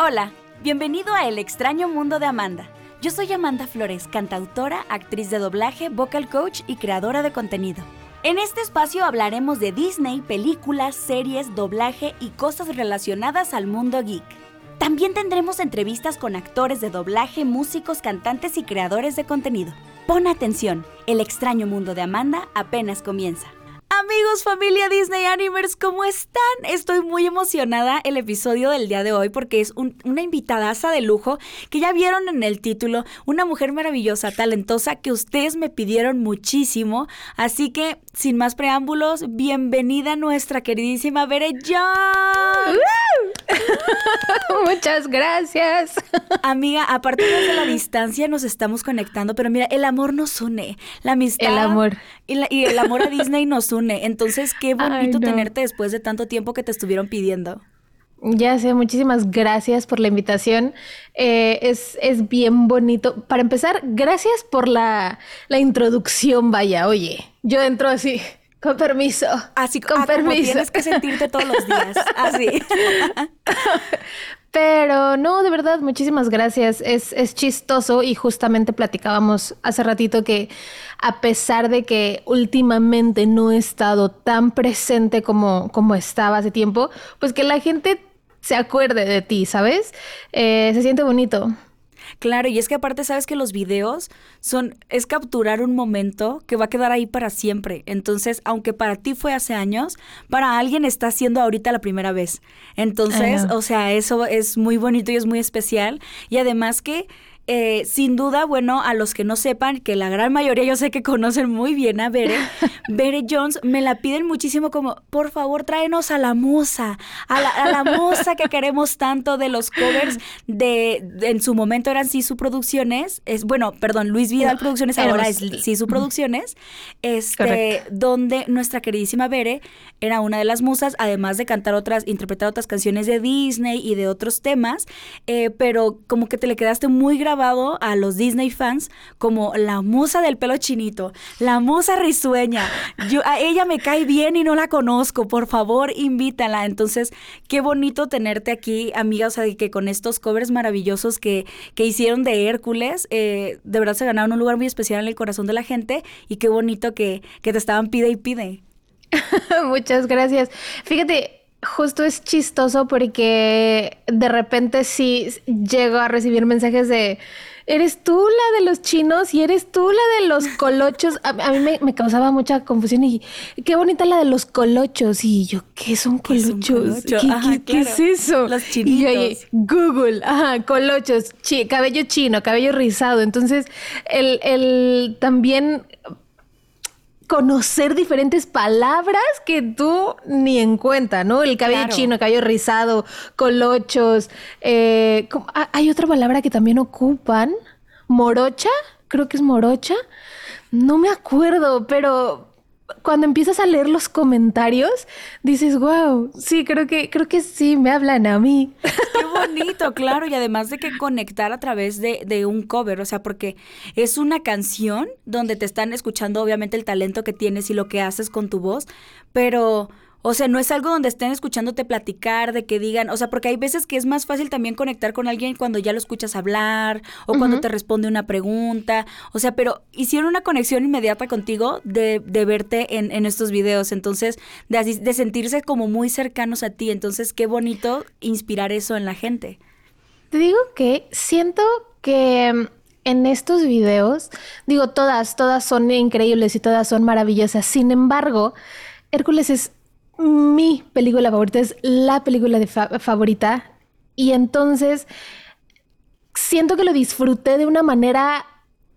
Hola, bienvenido a El extraño mundo de Amanda. Yo soy Amanda Flores, cantautora, actriz de doblaje, vocal coach y creadora de contenido. En este espacio hablaremos de Disney, películas, series, doblaje y cosas relacionadas al mundo geek. También tendremos entrevistas con actores de doblaje, músicos, cantantes y creadores de contenido. Pon atención, el extraño mundo de Amanda apenas comienza. Amigos, familia Disney Animers, ¿cómo están? Estoy muy emocionada el episodio del día de hoy porque es una invitadaza de lujo que ya vieron en el título, una mujer maravillosa, talentosa que ustedes me pidieron muchísimo. Así que, sin más preámbulos, bienvenida nuestra queridísima Bere John. Muchas gracias. Amiga, aparte de la distancia nos estamos conectando, pero mira, el amor nos une, la amistad. El amor. Y, el amor a Disney nos une. Entonces, qué bonito tenerte después de tanto tiempo que te estuvieron pidiendo. Ya sé, muchísimas gracias por la invitación. Eh, es, es, bien bonito. Para empezar, gracias por la, la introducción, vaya. Oye, yo entro así. Con permiso. Así con ah, permiso. tienes que sentirte todos los días. Así. Pero no, de verdad, muchísimas gracias. Es, es chistoso y justamente platicábamos hace ratito que a pesar de que últimamente no he estado tan presente como, como estaba hace tiempo, pues que la gente se acuerde de ti, ¿sabes? Eh, se siente bonito. Claro, y es que aparte sabes que los videos son, es capturar un momento que va a quedar ahí para siempre. Entonces, aunque para ti fue hace años, para alguien está siendo ahorita la primera vez. Entonces, o sea, eso es muy bonito y es muy especial. Y además que eh, sin duda, bueno, a los que no sepan, que la gran mayoría yo sé que conocen muy bien a Bere, Bere Jones, me la piden muchísimo como, por favor, tráenos a la musa, a la, musa que queremos tanto de los covers de, en su momento eran Sisu Producciones, es, bueno, perdón, Luis Vidal Producciones, ahora es Sisu Producciones, este, donde nuestra queridísima Bere era una de las musas, además de cantar otras, interpretar otras canciones de Disney y de otros temas, eh, pero como que te le quedaste muy grabado a los Disney fans como la musa del pelo chinito, la musa risueña. Yo, a ella me cae bien y no la conozco, por favor invítala. Entonces, qué bonito tenerte aquí, amiga, o sea, que con estos covers maravillosos que, que hicieron de Hércules, eh, de verdad se ganaron un lugar muy especial en el corazón de la gente y qué bonito que, que te estaban pide y pide. Muchas gracias. Fíjate, justo es chistoso porque de repente sí llego a recibir mensajes de eres tú la de los chinos y eres tú la de los colochos. A, mí me, causaba mucha confusión y qué bonita la de los colochos. Y yo, ¿qué son colochos? ¿Qué, es eso? Los chinitos. Y yo, Google, ajá, colochos, cabello chino, cabello rizado. Entonces, el, el también conocer diferentes palabras que tú ni en cuenta, ¿no? El cabello chino, el cabello rizado, colochos. Eh, ah, hay otra palabra que también ocupan. Morocha, creo que es morocha. No me acuerdo, pero cuando empiezas a leer los comentarios, dices, wow, sí, creo que, creo que sí, me hablan a mí. Qué bonito, claro, y además de que conectar a través de, de, un cover, o sea, porque es una canción donde te están escuchando obviamente el talento que tienes y lo que haces con tu voz, pero o sea, no es algo donde estén escuchándote platicar, de que digan, o sea, porque hay veces que es más fácil también conectar con alguien cuando ya lo escuchas hablar o cuando te responde una pregunta. O sea, pero hicieron una conexión inmediata contigo de, de verte en, en, estos videos. Entonces, de, de sentirse como muy cercanos a ti. Entonces, qué bonito inspirar eso en la gente. Te digo que siento que mm, en estos videos, digo, todas, todas son increíbles y todas son maravillosas. Sin embargo, Hércules es mi película favorita, es la película de favorita. Y entonces siento que lo disfruté de una manera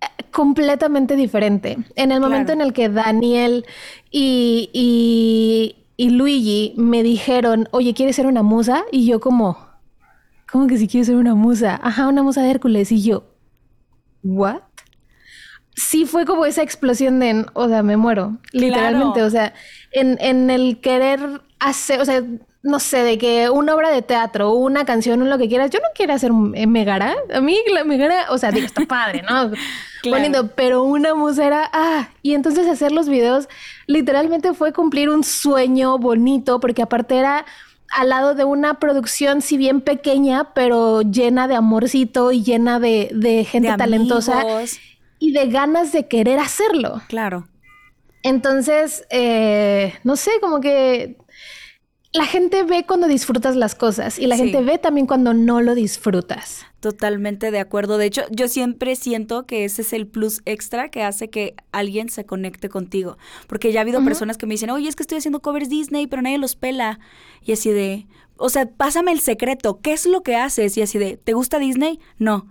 eh, completamente diferente. En el momento en el que Daniel y, y, y, Luigi me dijeron, oye, ¿quieres ser una musa? Y yo como, ¿cómo que si quiero ser una musa? Ajá, una musa de Hércules. Y yo, ¿what? Sí fue como esa explosión de, o sea, me muero, literalmente. O sea, en, en el querer hacer, o sea, no sé, de que una obra de teatro, una canción, o lo que quieras, yo no quiero hacer Megara. A mí la Megara, o sea, digo, está padre, ¿no? Poniendo, pero una musera, ah, y entonces hacer los videos literalmente fue cumplir un sueño bonito, porque aparte era al lado de una producción, si bien pequeña, pero llena de amorcito y llena de, gente talentosa y de ganas de querer hacerlo. Claro. Entonces, eh, no sé, como que la gente ve cuando disfrutas las cosas y la gente ve también cuando no lo disfrutas. Totalmente de acuerdo. De hecho, yo siempre siento que ese es el plus extra que hace que alguien se conecte contigo. Porque ya ha habido personas que me dicen, oye, es que estoy haciendo covers Disney, pero nadie los pela. Y así de, o sea, pásame el secreto. ¿Qué es lo que haces? Y así de, ¿te gusta Disney? No.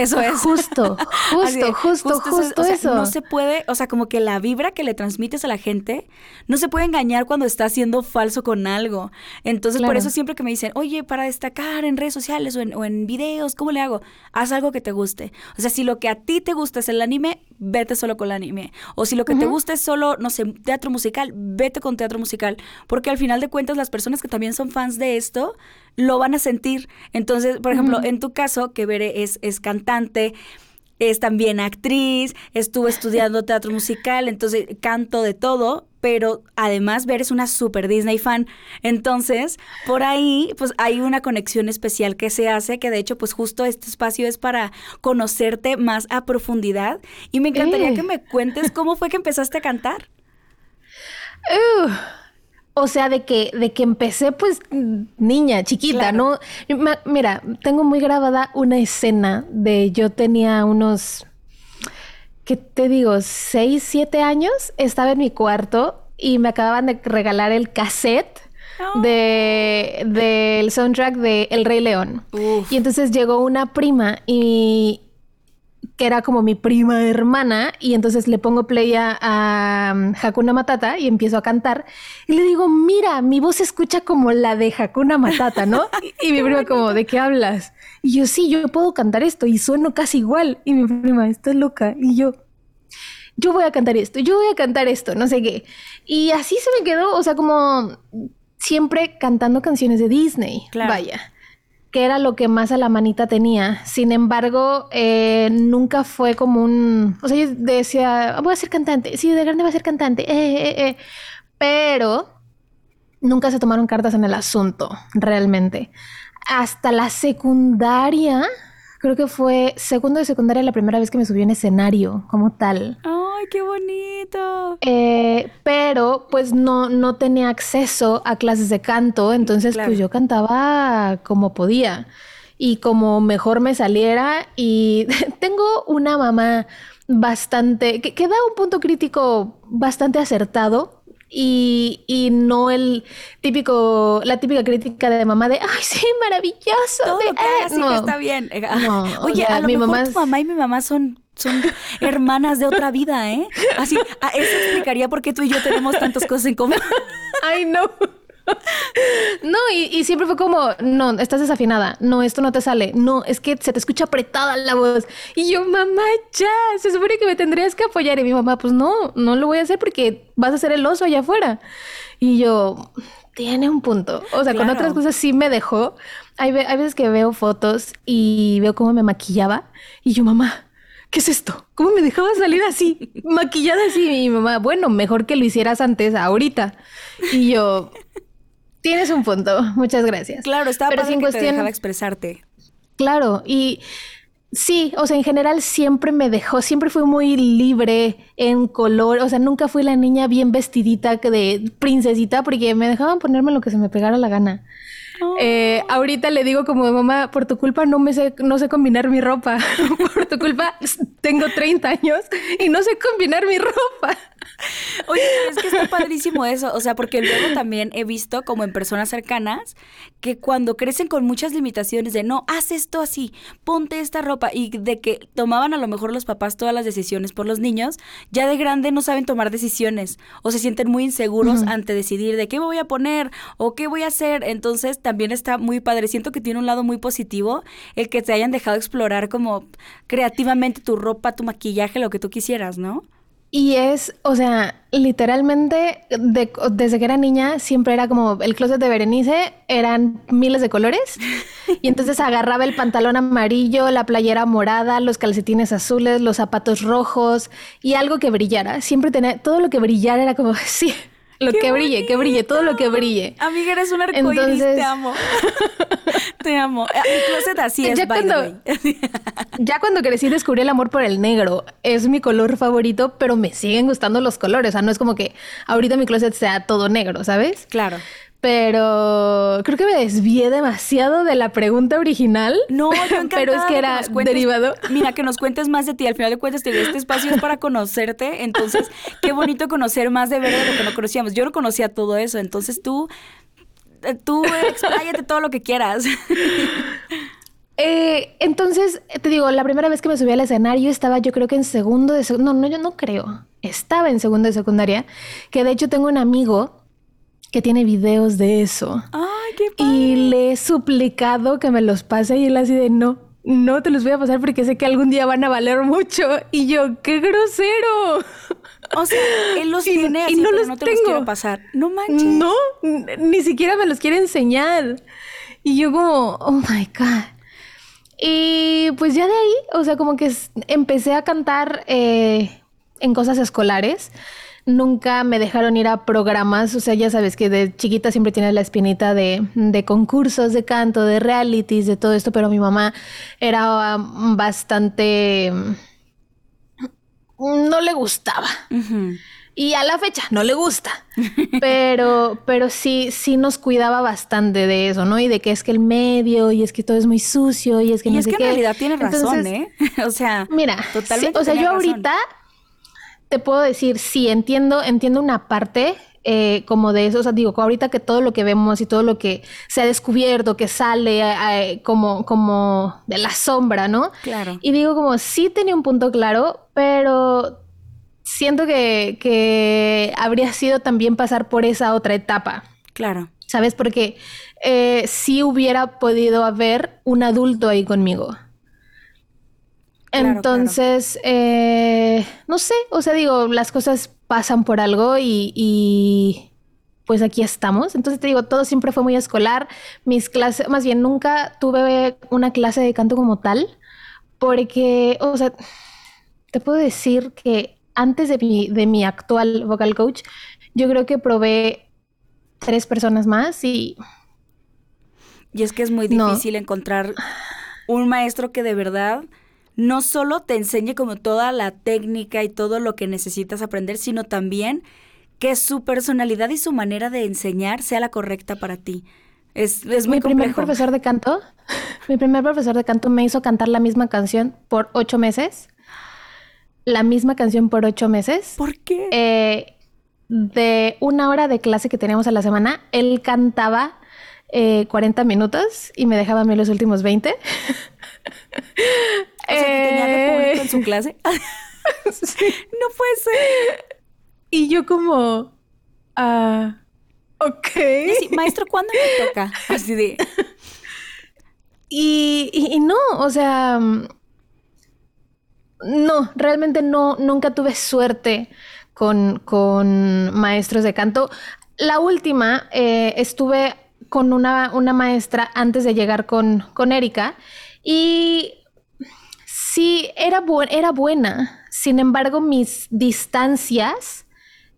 Eso es. Justo, justo, justo, justo, eso. no se puede, o sea, como que la vibra que le transmites a la gente no se puede engañar cuando está siendo falso con algo. Entonces, por eso siempre que me dicen, oye, para destacar en redes sociales o en, o en videos, ¿cómo le hago? Haz algo que te guste. O sea, si lo que a ti te gusta es el anime, vete solo con el anime. O si lo que te gusta es solo, no sé, teatro musical, vete con teatro musical. Porque al final de cuentas, las personas que también son fans de esto, lo van a sentir. Entonces, por ejemplo, en tu caso, que Bere es, es cantante, es también actriz, estuvo estudiando teatro musical, entonces canto de todo, pero además Ver es una super Disney fan. Entonces, por ahí, pues hay una conexión especial que se hace, que de hecho, pues justo este espacio es para conocerte más a profundidad. Y me encantaría que me cuentes cómo fue que empezaste a cantar. O sea, de que, de que empecé pues niña, chiquita, ¿no? Mira, tengo muy grabada una escena de yo tenía unos, ¿qué te digo? Seis, siete años. Estaba en mi cuarto y me acababan de regalar el cassette oh. de del soundtrack de El Rey León. Y entonces llegó una prima y, que era como mi prima hermana, y entonces le pongo play a, um, Hakuna Matata y empiezo a cantar. Y le digo, mira, mi voz se escucha como la de Hakuna Matata, ¿no? y, mi prima como, ¿de qué hablas? Y yo, sí, yo puedo cantar esto y sueno casi igual. Y mi prima, estás loca. Y yo, yo voy a cantar esto, yo voy a cantar esto, no sé qué. Y así se me quedó, o sea, como siempre cantando canciones de Disney. Vaya que era lo que más a la manita tenía. Sin embargo, eh, nunca fue como un... O sea, yo decía, voy a ser cantante, sí, de grande voy a ser cantante, eh, eh, eh, pero nunca se tomaron cartas en el asunto, realmente. Hasta la secundaria, creo que fue segundo de secundaria la primera vez que me subí en escenario como tal. ¡Ay, qué bonito! Eh, pero pues no, no tenía acceso a clases de canto, entonces pues yo cantaba como podía y como mejor me saliera y tengo una mamá bastante, que, que da un punto crítico bastante acertado y, y, no el típico, la típica crítica de mamá de, ay, sí, maravilloso. Todo de, que no. está bien. Oye, a lo mi mejor mamá tu mamá y mi mamá son, son hermanas de otra vida, ¿eh? Así, eso explicaría por qué tú y yo tenemos tantas cosas en común. Ay, no no, y, siempre fue como, no, estás desafinada, no, esto no te sale, no, es que se te escucha apretada la voz. Y yo, mamá, ya, se supone que me tendrías que apoyar. Y mi mamá, pues no, no lo voy a hacer porque vas a ser el oso allá afuera. Y yo, tiene un punto. O sea, con otras cosas sí me dejó. Hay, hay veces que veo fotos y veo cómo me maquillaba y yo, mamá, ¿qué es esto? ¿Cómo me dejaba salir así, maquillada así? Y mi mamá, bueno, mejor que lo hicieras antes, ahorita. Y yo, Tienes un punto, muchas gracias. Claro, estaba Pero sin cuestión... te dejaba expresarte. Claro, y sí, o sea, en general siempre me dejó, siempre fui muy libre en color, o sea, nunca fui la niña bien vestidita de princesita porque me dejaban ponerme lo que se me pegara la gana. Eh, ahorita le digo como mamá, por tu culpa no me sé, no sé combinar mi ropa. por tu culpa tengo 30 años y no sé combinar mi ropa. Oye, es que está padrísimo eso, o sea, porque luego también he visto como en personas cercanas que cuando crecen con muchas limitaciones de no, haz esto así, ponte esta ropa y de que tomaban a lo mejor los papás todas las decisiones por los niños, ya de grande no saben tomar decisiones o se sienten muy inseguros ante decidir de qué me voy a poner o qué voy a hacer, entonces también está muy padre, siento que tiene un lado muy positivo el que te hayan dejado explorar como creativamente tu ropa, tu maquillaje, lo que tú quisieras, ¿no? Y es, o sea, literalmente desde que era niña siempre era como el closet de Berenice, eran miles de colores. Y entonces agarraba el pantalón amarillo, la playera morada, los calcetines azules, los zapatos rojos y algo que brillara. Siempre tenía, todo lo que brillara era como, sí, Lo que brille, que brille, todo lo que brille. Amiga, eres un arcoíris, te amo. te amo. Ah, mi closet así es, ya cuando, ya cuando crecí descubrí el amor por el negro. Es mi color favorito, pero me siguen gustando los colores. O sea, no es como que ahorita mi closet sea todo negro, ¿sabes? Claro. Pero creo que me desvié demasiado de la pregunta original. No, yo pero es que era derivado. Mira, que nos cuentes más de ti. Al final de cuentas, este espacio es para conocerte. Entonces, qué bonito conocer más de verdad de lo que no conocíamos. Yo no conocía todo eso. Entonces, tú, eh, tú expláyate todo lo que quieras. Eh, entonces, te digo, la primera vez que me subí al escenario estaba yo creo que en segundo de... No, no, yo no creo. Estaba en segundo de secundaria. Que de hecho tengo un amigo que tiene videos de eso. ¡Ay, qué padre! Y le he suplicado que me los pase y él así de no, no te los voy a pasar porque sé que algún día van a valer mucho. Y yo, ¡qué grosero! O sea, él los tiene así, y no, los no te los quiero pasar. No manches. No, ni siquiera me los quiere enseñar. Y yo como, oh my God. Y pues ya de ahí, o sea, como que empecé a cantar eh, en cosas escolares nunca me dejaron ir a programas, o sea, ya sabes que de chiquita siempre tiene la espinita de, concursos de canto, de realities, de todo esto, pero mi mamá era bastante... no le gustaba. Y a la fecha no le gusta. Pero, pero sí, sí nos cuidaba bastante de eso, ¿no? Y de que es que el medio, y es que todo es muy sucio, y es que y no es que en realidad tiene razón, ¿eh? o sea, mira, totalmente. o sea, yo ahorita te puedo decir, sí, entiendo, entiendo una parte eh, como de eso. O sea, digo, ahorita que todo lo que vemos y todo lo que se ha descubierto, que sale eh, como, como de la sombra, ¿no? Claro. Y digo, como sí tenía un punto claro, pero siento que, que habría sido también pasar por esa otra etapa. Claro. ¿Sabes? Porque eh, sí hubiera podido haber un adulto ahí conmigo. Entonces, Eh, no sé, o sea, digo, las cosas pasan por algo y, pues aquí estamos. Entonces te digo, todo siempre fue muy escolar. Mis clases, más bien, nunca tuve una clase de canto como tal, porque, o sea, te puedo decir que antes de mi, de mi actual vocal coach, yo creo que probé tres personas más y... Y es que es muy difícil encontrar un maestro que de verdad no solo te enseñe como toda la técnica y todo lo que necesitas aprender, sino también que su personalidad y su manera de enseñar sea la correcta para ti. Es, es muy mi primer profesor de canto, mi primer profesor de canto me hizo cantar la misma canción por ocho meses. La misma canción por ocho meses. ¿Por qué? Eh, de una hora de clase que teníamos a la semana, él cantaba 40 eh, minutos y me dejaba a mí los últimos 20. O sea, que tenía de público en su eh, clase. No puede ser. Y yo como, ah, ok. maestro, ¿cuándo me toca? Así de... Y, y, no, o sea, no, realmente no, nunca tuve suerte con, con maestros de canto. La última, eh, estuve con una, una, maestra antes de llegar con, con Erika y sí, era, era buena. Sin embargo, mis distancias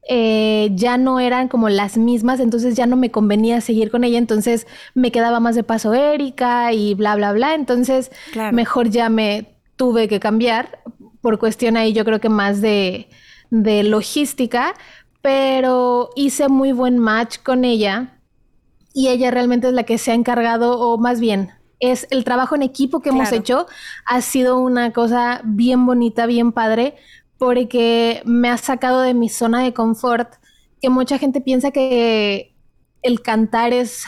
eh, ya no eran como las mismas, entonces ya no me convenía seguir con ella, entonces me quedaba más de paso Erika y bla, bla, bla. Entonces, mejor ya me tuve que cambiar por cuestión ahí, yo creo que más de, de logística, pero hice muy buen match con ella y ella realmente es la que se ha encargado, o más bien, es el trabajo en equipo que hemos hecho ha sido una cosa bien bonita, bien padre, porque me ha sacado de mi zona de confort, que mucha gente piensa que el cantar es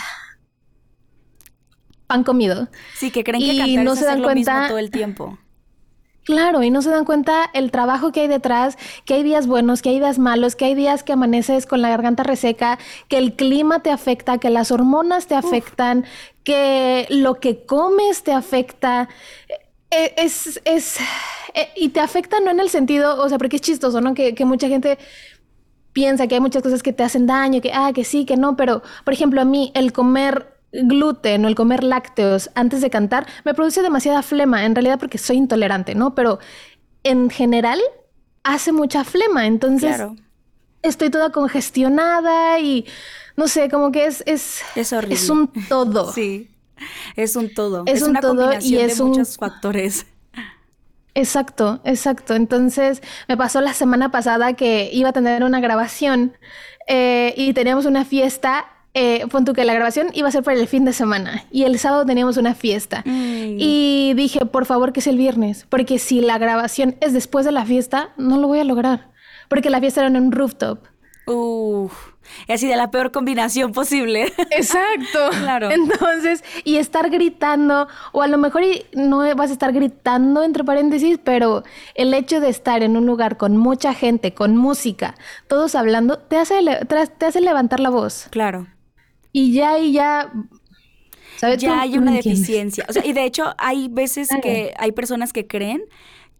pan comido. Sí, que creen que cantar no se dan cuenta todo el tiempo. Claro, y no se dan cuenta el trabajo que hay detrás, que hay días buenos, que hay días malos, que hay días que amaneces con la garganta reseca, que el clima te afecta, que las hormonas te afectan, que lo que comes te afecta. E, es, es, e, y te afecta no en el sentido, o sea, porque es chistoso, ¿no? Que, que mucha gente piensa que hay muchas cosas que te hacen daño, que, ah, que sí, que no, pero, por ejemplo, a mí el comer gluten o el comer lácteos antes de cantar me produce demasiada flema, en realidad porque soy intolerante, ¿no? Pero en general hace mucha flema, entonces estoy toda congestionada y no sé, como que es es es, horrible. es un todo. sí. Es un todo. Es, un una todo combinación y es de un- muchos factores. Exacto, exacto. Entonces me pasó la semana pasada que iba a tener una grabación eh, y teníamos una fiesta. Eh, pon que la grabación iba a ser para el fin de semana y el sábado teníamos una fiesta. Mm. Y dije, por favor, que sea el viernes, porque si la grabación es después de la fiesta, no lo voy a lograr. Porque la fiesta era en un rooftop. Uf. Así de la peor combinación posible. Exacto. Claro. Entonces, y estar gritando, o a lo mejor y no vas a estar gritando entre paréntesis, pero el hecho de estar en un lugar con mucha gente, con música, todos hablando, te hace, te hace levantar la voz. claro. Y ya, y ya. ¿sabes? ya hay una deficiencia. O sea, y de hecho hay veces Claro. que hay personas que creen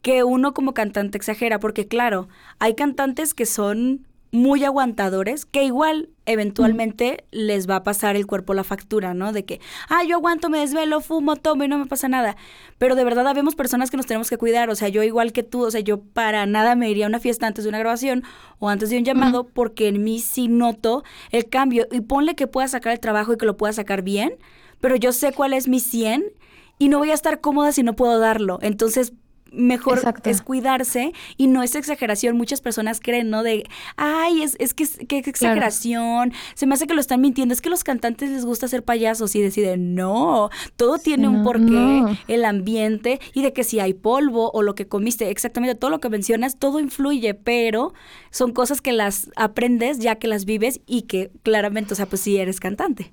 que uno como cantante exagera, porque claro, hay cantantes que son muy aguantadores, que igual eventualmente les va a pasar el cuerpo la factura, ¿no? De que, ah, yo aguanto, me desvelo, fumo, tomo y no me pasa nada. Pero de verdad habemos personas que nos tenemos que cuidar, o sea, yo igual que tú, o sea, yo para nada me iría a una fiesta antes de una grabación o antes de un llamado, porque en mí sí noto el cambio. Y ponle que pueda sacar el trabajo y que lo pueda sacar bien, pero yo sé cuál es mi 100 y no voy a estar cómoda si no puedo darlo. Entonces, mejor Exacto. es cuidarse y no es exageración. Muchas personas creen, ¿no? De, ay, es, es que es que es exageración. Se me hace que lo están mintiendo. Es que a los cantantes les gusta ser payasos y deciden, no, todo tiene un porqué, no. el ambiente y de que si hay polvo o lo que comiste, exactamente todo lo que mencionas, todo influye, pero son cosas que las aprendes ya que las vives y que claramente, o sea, pues sí eres cantante.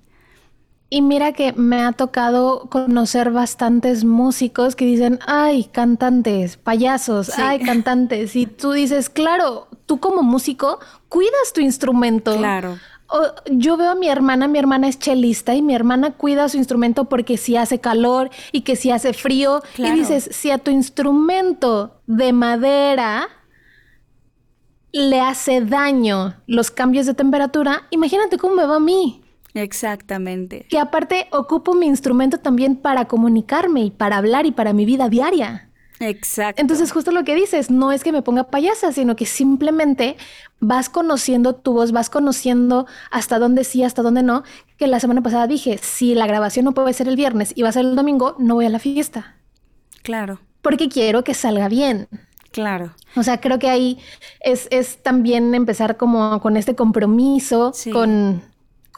Y mira que me ha tocado conocer bastantes músicos que dicen, ay, cantantes, payasos, Sí. ay, cantantes. Y tú dices, claro, tú como músico cuidas tu instrumento. Claro. O- yo veo a mi hermana, mi hermana es chelista y mi hermana cuida su instrumento porque si hace calor y que si hace frío. Claro. Y dices, si a tu instrumento de madera le hace daño los cambios de temperatura, imagínate cómo me va a mí Exactamente. que aparte ocupo mi instrumento también para comunicarme y para hablar y para mi vida diaria. Exacto. Entonces, justo lo que dices, no es que me ponga payasa, sino que simplemente vas conociendo tu voz, vas conociendo hasta dónde sí, hasta dónde no. Que la semana pasada dije, si la grabación no puede ser el viernes y va a ser el domingo, no voy a la fiesta. Claro, Porque quiero que salga bien. claro. O sea, creo que ahí es, es también empezar como con este compromiso Sí. con,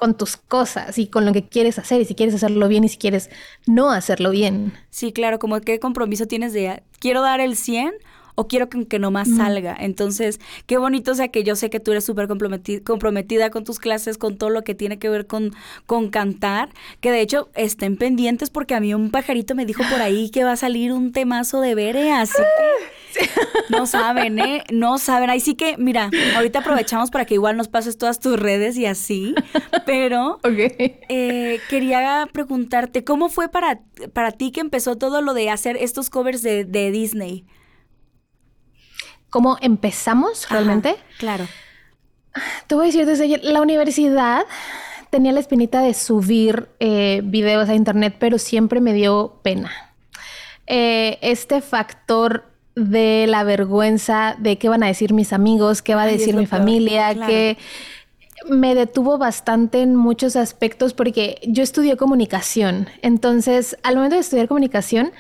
con tus cosas y con lo que quieres hacer y si quieres hacerlo bien y si quieres no hacerlo bien. Sí, claro, como qué compromiso tienes de quiero dar el 100 o quiero que, que nomás salga. Entonces, qué bonito, o sea, que yo sé que tú eres súper comprometi- comprometida con tus clases, con todo lo que tiene que ver con, con cantar, que de hecho estén pendientes porque a mí un pajarito me dijo por ahí que va a salir un temazo de Bere, así que no saben, ¿eh? No saben. Ahí sí que, mira, ahorita aprovechamos para que igual nos pases todas tus redes y así, pero... Ok. Eh, quería preguntarte, ¿cómo fue para, para ti que empezó todo lo de hacer estos covers de, de Disney? ¿Cómo empezamos realmente? Ajá, claro. Te voy a decir, desde la universidad tenía la espinita de subir eh, videos a internet, pero siempre me dio pena. Eh, este factor de la vergüenza de qué van a decir mis amigos, qué va a Ay, decir mi familia, claro. que me detuvo bastante en muchos aspectos porque yo estudié comunicación. Entonces, al momento de estudiar comunicación,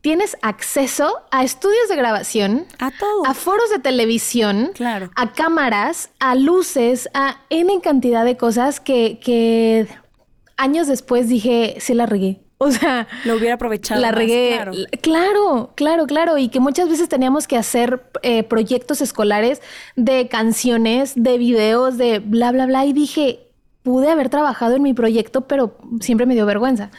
tienes acceso a estudios de grabación, A todo. a foros de televisión, Claro. a cámaras, a luces, a N cantidad de cosas que, que años después dije, sí la regué. O sea, Lo hubiera aprovechado. la regué. claro. Claro, claro, claro. Y que muchas veces teníamos que hacer eh, proyectos escolares de canciones, de videos, de bla, bla, bla. Y dije, pude haber trabajado en mi proyecto, pero siempre me dio vergüenza.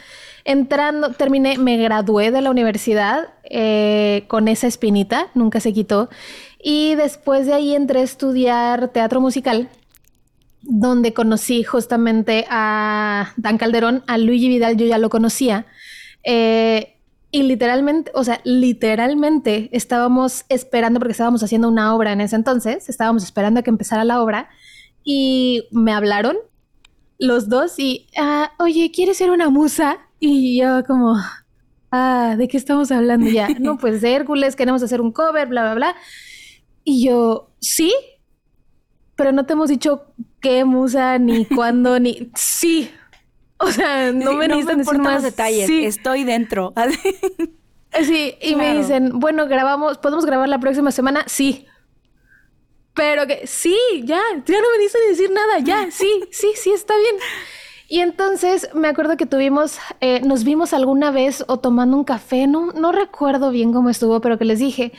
Entrando, terminé, me gradué de la universidad eh, con esa espinita, nunca se quitó. Y después de ahí entré a estudiar teatro musical donde conocí justamente a Dan Calderón, a Luigi Vidal, yo ya lo conocía. Eh, y literalmente, o sea, literalmente estábamos esperando, porque estábamos haciendo una obra en ese entonces, estábamos esperando a que empezara la obra y me hablaron los dos y, ah, oye, ¿quieres ser una musa? Y yo como, ah, ¿de qué estamos hablando ya? no, pues de Hércules, queremos hacer un cover, bla, bla, bla. Y yo, sí, pero no te hemos dicho qué musa, ni cuándo, ni... Sí. O sea, no me necesitan decir más. detalles. Sí. Estoy dentro. Sí, y me dicen, bueno, grabamos, ¿podemos grabar la próxima semana? Sí. Pero que, sí, ya, ya no me dicen decir nada, ya, sí, sí, sí, está bien. Y entonces me acuerdo que tuvimos, eh, nos vimos alguna vez o tomando un café, no, no recuerdo bien cómo estuvo, pero que les dije,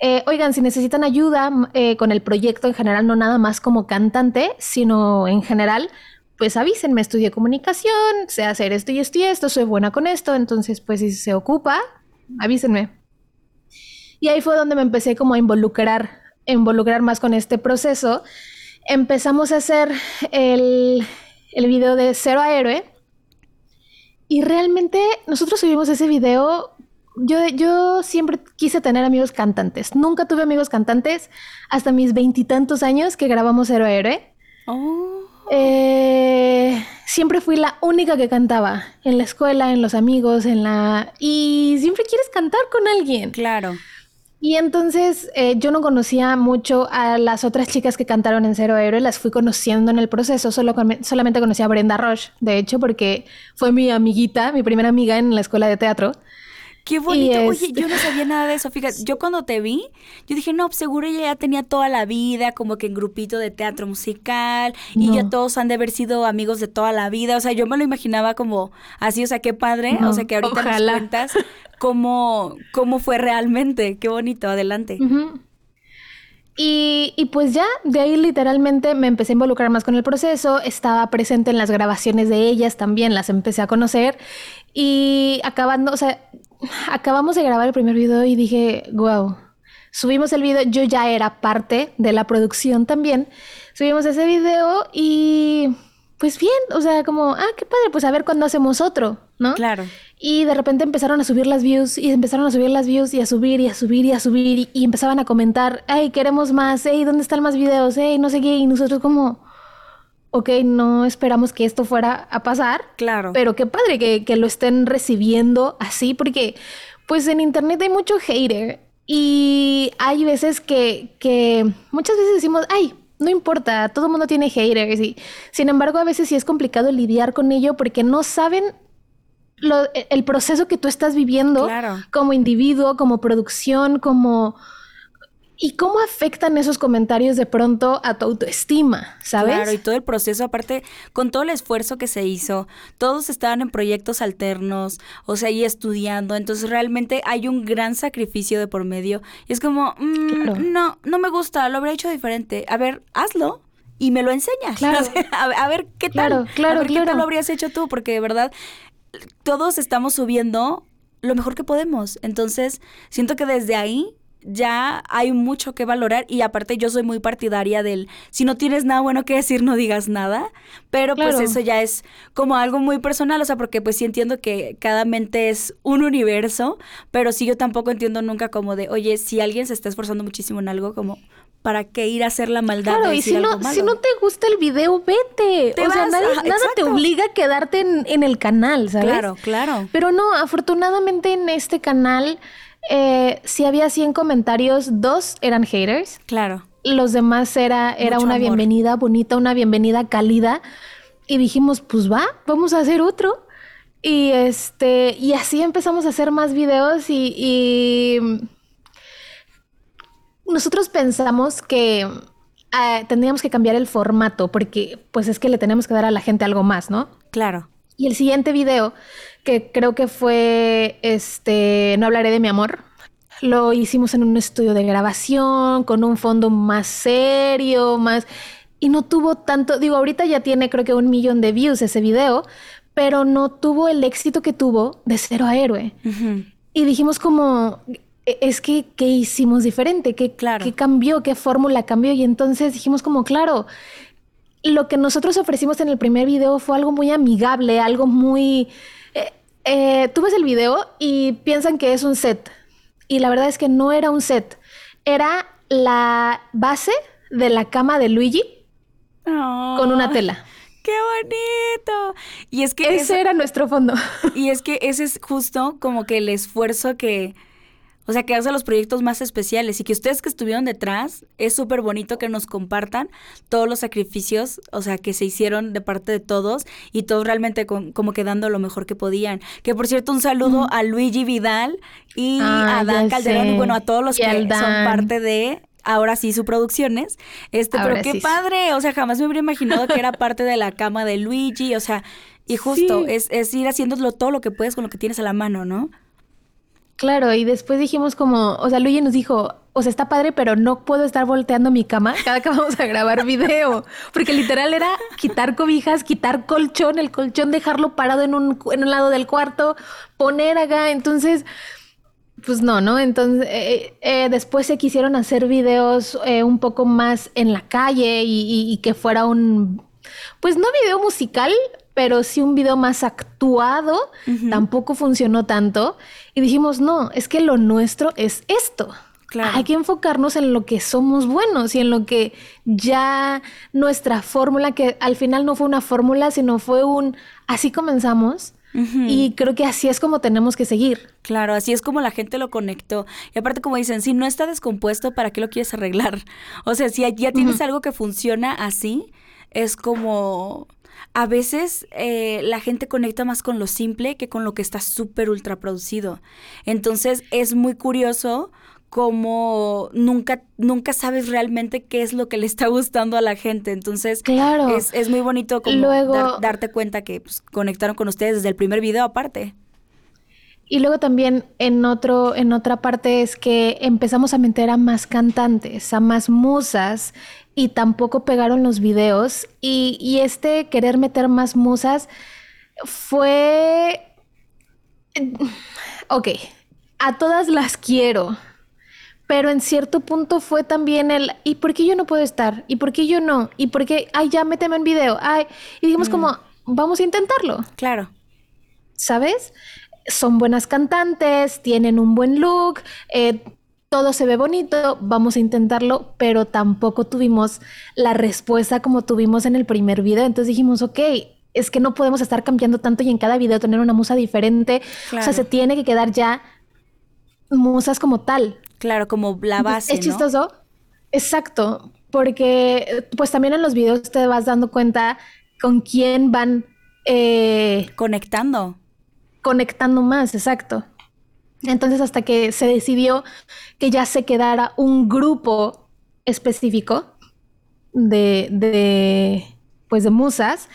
eh, oigan, si necesitan ayuda eh, con el proyecto en general, no nada más como cantante, sino en general, pues avísenme, estudié comunicación, sé hacer esto y esto y esto, soy buena con esto, entonces pues si se ocupa, avísenme. Y ahí fue donde me empecé como a involucrar, involucrar más con este proceso. Empezamos a hacer el, el video de Cero a Héroe. Y realmente nosotros subimos ese video. Yo, yo siempre quise tener amigos cantantes. Nunca tuve amigos cantantes hasta mis veintitantos años que grabamos Cero a Héroe. Oh. Eh, siempre fui la única que cantaba en la escuela, en los amigos, en la... Y siempre quieres cantar con alguien. Claro. Y entonces eh, yo no conocía mucho a las otras chicas que cantaron en Cero Héroe, las fui conociendo en el proceso, solo solamente conocía a Brenda Roche, de hecho, porque fue mi amiguita, mi primera amiga en la escuela de teatro. Qué bonito. Oye, yo no sabía nada de eso. Fíjate, yo cuando te vi, yo dije, no, seguro ella ya tenía toda la vida, como que en grupito de teatro musical, y ya todos han de haber sido amigos de toda la vida. O sea, yo me lo imaginaba como así, o sea, qué padre. o sea, que ahorita nos cuentas cómo, cómo fue realmente. Qué bonito, adelante. Y, y, pues ya, de ahí literalmente me empecé a involucrar más con el proceso, estaba presente en las grabaciones de ellas también, las empecé a conocer y acabando, o sea, acabamos de grabar el primer video y dije, wow, subimos el video, yo ya era parte de la producción también, subimos ese video y pues bien, o sea, como, ah, qué padre, pues a ver cuándo hacemos otro, ¿no? Claro. Y de repente empezaron a subir las views y empezaron a subir las views y a subir y a subir y a subir y, empezaban a comentar, hey, queremos más, hey, ¿dónde están más videos? Hey, no sé qué, y nosotros como ok, no esperamos que esto fuera a pasar. Claro. Pero qué padre que, que, lo estén recibiendo así, porque pues en internet hay mucho hater y hay veces que, que muchas veces decimos, ay, no importa, todo el mundo tiene haters y sin embargo a veces sí es complicado lidiar con ello porque no saben lo, el proceso que tú estás viviendo como individuo, como producción, como ¿Y cómo afectan esos comentarios de pronto a tu autoestima, sabes? Claro, y todo el proceso, aparte, con todo el esfuerzo que se hizo, todos estaban en proyectos alternos, o sea, y estudiando, entonces realmente hay un gran sacrificio de por medio. Y es como, mm, no, no me gusta, lo habría hecho diferente. A ver, hazlo y me lo enseñas. Claro. a, ver qué tal. Claro, claro, a ver qué tal lo habrías hecho tú, porque de verdad, todos estamos subiendo lo mejor que podemos. Entonces, siento que desde ahí ya hay mucho que valorar y aparte yo soy muy partidaria del si no tienes nada bueno que decir no digas nada, pero pues eso ya es como algo muy personal, o sea, porque pues sí entiendo que cada mente es un universo, pero sí yo tampoco entiendo nunca como de, oye, si alguien se está esforzando muchísimo en algo como ¿Para qué ir a hacer la maldad? Claro, y si no, si no te gusta el video, vete. o sea, nada te obliga a quedarte en, en el canal, ¿sabes? Claro, claro. Pero no, afortunadamente en este canal eh, si había 100 comentarios, dos eran haters. Claro. Los demás era, era una bienvenida bonita, una bienvenida cálida. Y dijimos, pues va, vamos a hacer otro. Y este, y así empezamos a hacer más videos y, y nosotros pensamos que eh, tendríamos que cambiar el formato porque pues es que le tenemos que dar a la gente algo más, ¿no? Claro. Y el siguiente video, que creo que fue este No hablaré de mi amor, lo hicimos en un estudio de grabación, con un fondo más serio, más... Y no tuvo tanto, digo, ahorita ya tiene creo que un millón de views ese video, pero no tuvo el éxito que tuvo de cero a héroe. Y dijimos como, e, es que, ¿qué hicimos diferente? ¿Qué, claro. ¿Qué cambió? ¿Qué fórmula cambió? Y entonces dijimos como, claro, lo que nosotros ofrecimos en el primer video fue algo muy amigable, algo muy... Eh, tú ves el video y piensan que es un set. Y la verdad es que no era un set. Era la base de la cama de Luigi con una tela. ¡Qué bonito! Y es que... Ese era nuestro fondo. Y es que ese es justo como que el esfuerzo que O sea, que hace los proyectos más especiales y que ustedes que estuvieron detrás, es súper bonito que nos compartan todos los sacrificios, o sea, que se hicieron de parte de todos y todos realmente como que dando lo mejor que podían. Que por cierto, un saludo a Luigi Vidal y a Dan Calderón y bueno, a todos los que son parte de ahora sí su producciones. Este, pero qué padre, o sea, jamás me hubiera imaginado que era parte de la cama de Luigi, o sea, y justo es, es ir haciéndolo todo lo que puedes con lo que tienes a la mano, ¿no? Claro, y después dijimos como, o sea, Luigi nos dijo, o sea, está padre, pero no puedo estar volteando mi cama cada que vamos a grabar video. Porque literal era quitar cobijas, quitar colchón, el colchón dejarlo parado en un, en un lado del cuarto, poner acá. Entonces, pues no, ¿no? Entonces, eh, eh, después se quisieron hacer videos eh, un poco más en la calle y, y que fuera un, pues no video musical, pero sí un video más actuado, tampoco funcionó tanto. Y dijimos, no, es que lo nuestro es esto. Hay que enfocarnos en lo que somos buenos y en lo que ya nuestra fórmula, que al final no fue una fórmula, sino fue un, así comenzamos. Y creo que así es como tenemos que seguir. Claro, así es como la gente lo conectó. Y aparte, como dicen, si no está descompuesto, ¿para qué lo quieres arreglar? O sea, si ya tienes algo que funciona así, es como a veces eh, la gente conecta más con lo simple que con lo que está súper ultra producido. Entonces es muy curioso cómo nunca, nunca sabes realmente qué es lo que le está gustando a la gente. Entonces claro. es, muy bonito como Luego, darte cuenta que pues, conectaron con ustedes desde el primer video aparte. Y luego también en otro, en otra parte es que empezamos a meter a más cantantes, a más musas, y tampoco pegaron los videos. Y, este querer meter más musas fue... Ok, a todas las quiero, pero en cierto punto fue también el, ¿y por qué yo no puedo estar? ¿Y por qué yo no? ¿Y por qué, ay, ya méteme en video? Ay, y dijimos mm. como, vamos a intentarlo. Claro. ¿Sabes? Son buenas cantantes, tienen un buen look, eh, todo se ve bonito, vamos a intentarlo, pero tampoco tuvimos la respuesta como tuvimos en el primer video. Entonces dijimos, ok, es que no podemos estar cambiando tanto y en cada video tener una musa diferente. O sea, se tiene que quedar ya musas como tal. Claro, como la base. Es chistoso. Exacto, porque pues también en los videos te vas dando cuenta con quién van eh, conectando. Conectando más, exacto. Entonces, hasta que se decidió que ya se quedara un grupo específico de, de pues de musas,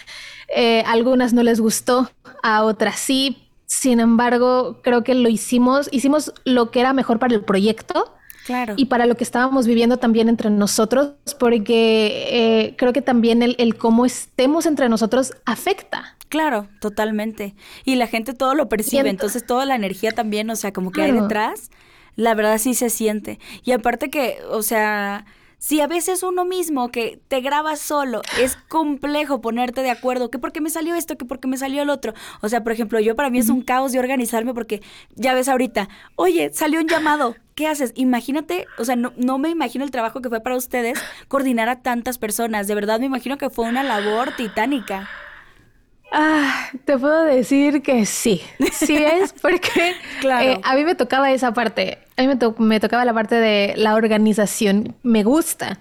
eh, algunas no les gustó, a otras sí. Sin embargo, creo que lo hicimos, hicimos lo que era mejor para el proyecto. Claro. Y para lo que estábamos viviendo también entre nosotros, porque eh, creo que también el, el cómo estemos entre nosotros afecta. Claro, totalmente. Y la gente todo lo percibe, entonces toda la energía también, o sea, como que hay detrás, la verdad sí se siente. Y aparte que, o sea, si a veces uno mismo que te graba solo, es complejo ponerte de acuerdo, que porque me salió esto, que porque me salió el otro. O sea, por ejemplo, yo para mí es un caos de organizarme porque ya ves ahorita, oye, salió un llamado, ¿qué haces? Imagínate, o sea, no, no me imagino el trabajo que fue para ustedes coordinar a tantas personas. De verdad me imagino que fue una labor titánica. Ah, te puedo decir que sí. Sí es porque claro. Eh, a mí me tocaba esa parte. A mí me, tocaba la parte de la organización. Me gusta.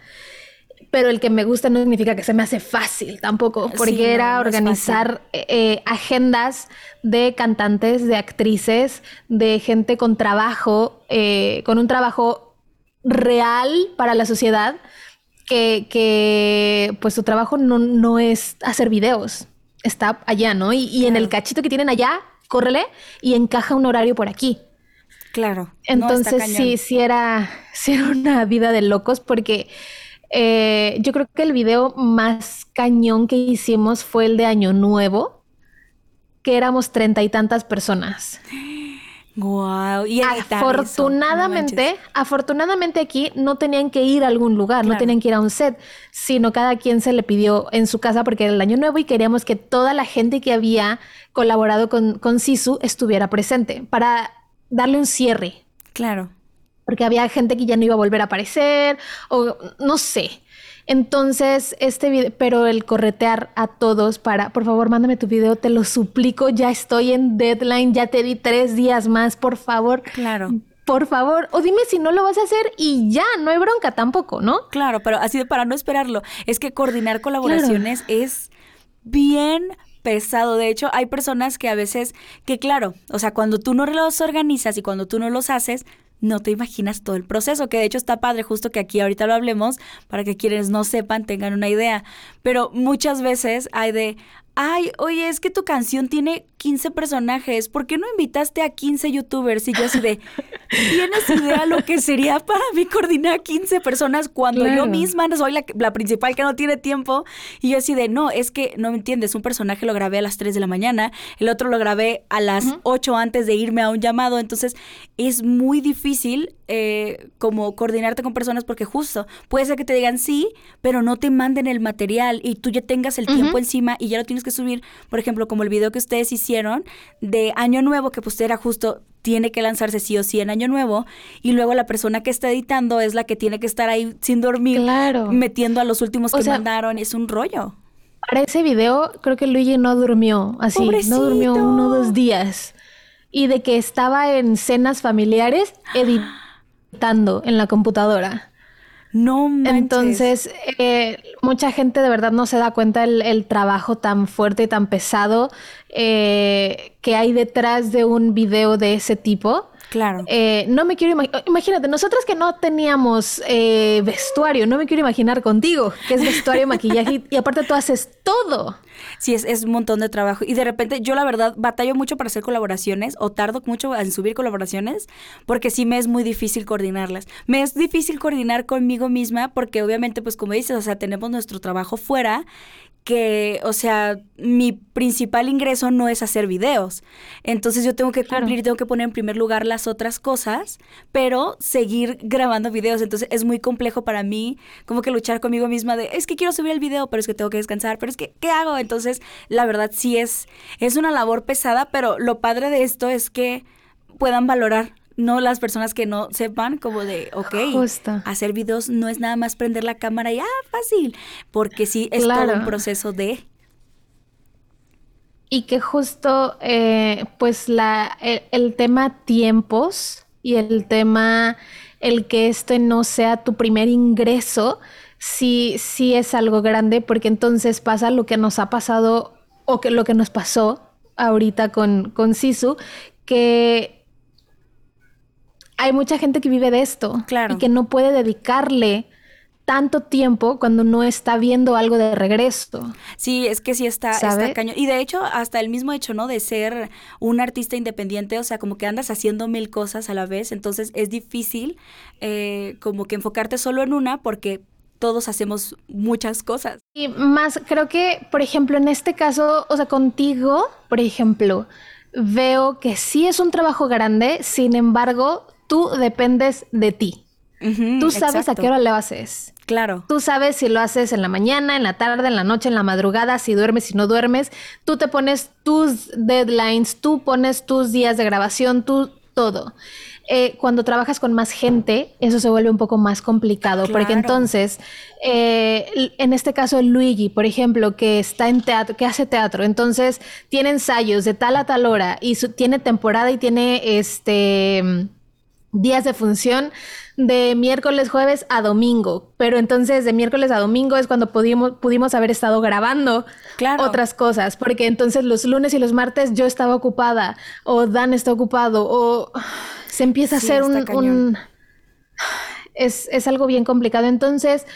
Pero el que me gusta no significa que se me hace fácil tampoco, porque era organizar eh, eh, agendas de cantantes, de actrices, de gente con trabajo, con un trabajo real para la sociedad, que, que pues su trabajo no, no es hacer videos, está allá, ¿no? Y, en el cachito que tienen allá, córrele y encaja un horario por aquí. Claro. Entonces sí, sí era, sí era una vida de locos porque eh, yo creo que el video más cañón que hicimos fue el de Año Nuevo, que éramos treinta y tantas personas. Wow. Y afortunadamente, afortunadamente aquí no tenían que ir a algún lugar, no tenían que ir a un set, sino cada quien se le pidió en su casa porque era el año nuevo y queríamos que toda la gente que había colaborado con, con Sisu estuviera presente para darle un cierre. Claro. Porque había gente que ya no iba a volver a aparecer o no sé. Entonces, este video, pero el corretear a todos para, por favor, mándame tu video, te lo suplico, ya estoy en deadline, ya te di tres días más, por favor. Claro. por favor, o dime si no lo vas a hacer y ya, no hay bronca tampoco, ¿no? Claro, pero así de para no esperarlo, es que coordinar colaboraciones es bien pesado. De hecho, hay personas que a veces, que claro, o sea, cuando tú no los organizas y cuando tú no los haces, no te imaginas todo el proceso, que de hecho está padre, justo que aquí ahorita lo hablemos, para que quienes no sepan tengan una idea. Pero muchas veces hay de, ay, oye, es que tu canción tiene 15 personajes, ¿por qué no invitaste a 15 youtubers? Y yo así de, ¿tienes idea lo que sería para mí coordinar 15 personas cuando yo misma no soy la, principal que no tiene tiempo? Y yo así de, no, es que no me entiendes, un personaje lo grabé a las 3 de la mañana, el otro lo grabé a las 8 antes de irme a un llamado, entonces es muy difícil eh, como coordinarte con personas porque justo puede ser que te digan sí, pero no te manden el material y tú ya tengas el tiempo encima y ya lo tienes que subir, por ejemplo, como el video que ustedes hicieron de Año Nuevo, que pues era justo tiene que lanzarse sí o sí en Año Nuevo y luego la persona que está editando es la que tiene que estar ahí sin dormir, metiendo a los últimos que mandaron, es un rollo. Para ese video creo que Luigi no durmió así, no durmió uno o dos días. Y de que estaba en cenas familiares editando en la computadora. No. Entonces, eh, mucha gente de verdad no se da cuenta el, trabajo tan fuerte y tan pesado eh, que hay detrás de un video de ese tipo. Claro. Eh, no me quiero imaginar. Imagínate, nosotros que no teníamos vestuario, no me quiero imaginar contigo, que es vestuario, maquillaje y aparte tú haces todo sí es, es un montón de trabajo. Y de repente yo la verdad batallo mucho para hacer colaboraciones o tardo mucho en subir colaboraciones porque sí me es muy difícil coordinarlas. Me es difícil coordinar conmigo misma porque obviamente pues como dices, o sea, tenemos nuestro trabajo fuera que, o sea, mi principal ingreso no es hacer videos. Entonces yo tengo que cumplir, tengo que poner en primer lugar las otras cosas, pero seguir grabando videos. Entonces es muy complejo para mí como que luchar conmigo misma de, es que quiero subir el video, pero es que tengo que descansar, pero es que, ¿qué hago? Entonces, la verdad sí es, es una labor pesada, pero lo padre de esto es que puedan valorar no las personas que no sepan como de, ok, hacer videos no es nada más prender la cámara y, ah, fácil, porque sí es todo un proceso de... Y que justo, eh, pues, la, el, tema tiempos y el tema, el que este no sea tu primer ingreso, sí, sí es algo grande, porque entonces pasa lo que nos ha pasado o que lo que nos pasó ahorita con, con Sisu, que hay mucha gente que vive de esto claro. y que no puede dedicarle tanto tiempo cuando no está viendo algo de regreso. Sí, es que sí está, está cañón. Y de hecho, hasta el mismo hecho, ¿no? De ser un artista independiente, o sea, como que andas haciendo mil cosas a la vez, entonces es difícil eh, como que enfocarte solo en una porque todos hacemos muchas cosas. Y más, creo que, por ejemplo, en este caso, o sea, contigo, por ejemplo, veo que sí es un trabajo grande, sin embargo, tú dependes de ti. tú sabes a qué hora lo haces. Claro. Tú sabes si lo haces en la mañana, en la tarde, en la noche, en la madrugada, si duermes, si no duermes. Tú te pones tus deadlines, tú pones tus días de grabación, tú todo. Eh, cuando trabajas con más gente, eso se vuelve un poco más complicado, porque entonces, eh, en este caso, Luigi, por ejemplo, que está en teatro, que hace teatro, entonces tiene ensayos de tal a tal hora y tiene temporada y tiene este días de función de miércoles, jueves a domingo. Pero entonces de miércoles a domingo es cuando pudimos, pudimos haber estado grabando otras cosas. Porque entonces los lunes y los martes yo estaba ocupada o Dan está ocupado o se empieza a hacer un... es, es, algo bien complicado. Entonces,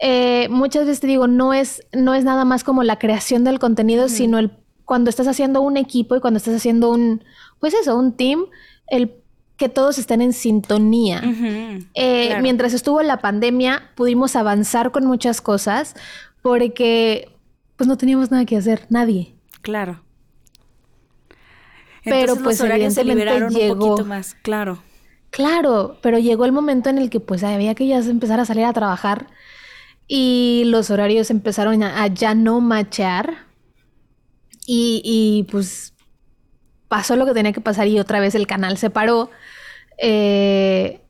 eh, muchas veces te digo, no es, no es nada más como la creación del contenido, sino el cuando estás haciendo un equipo y cuando estás haciendo un, pues eso, un team, el que todos estén en sintonía. Eh, mientras estuvo la pandemia, pudimos avanzar con muchas cosas porque pues no teníamos nada que hacer, nadie. Claro. pero pues los horarios se liberaron un poquito más, claro. Claro, pero llegó el momento en el que pues había que ya empezar a salir a trabajar y los horarios empezaron a, ya no machar y, y pues pasó lo que tenía que pasar y otra vez el canal se paró eh,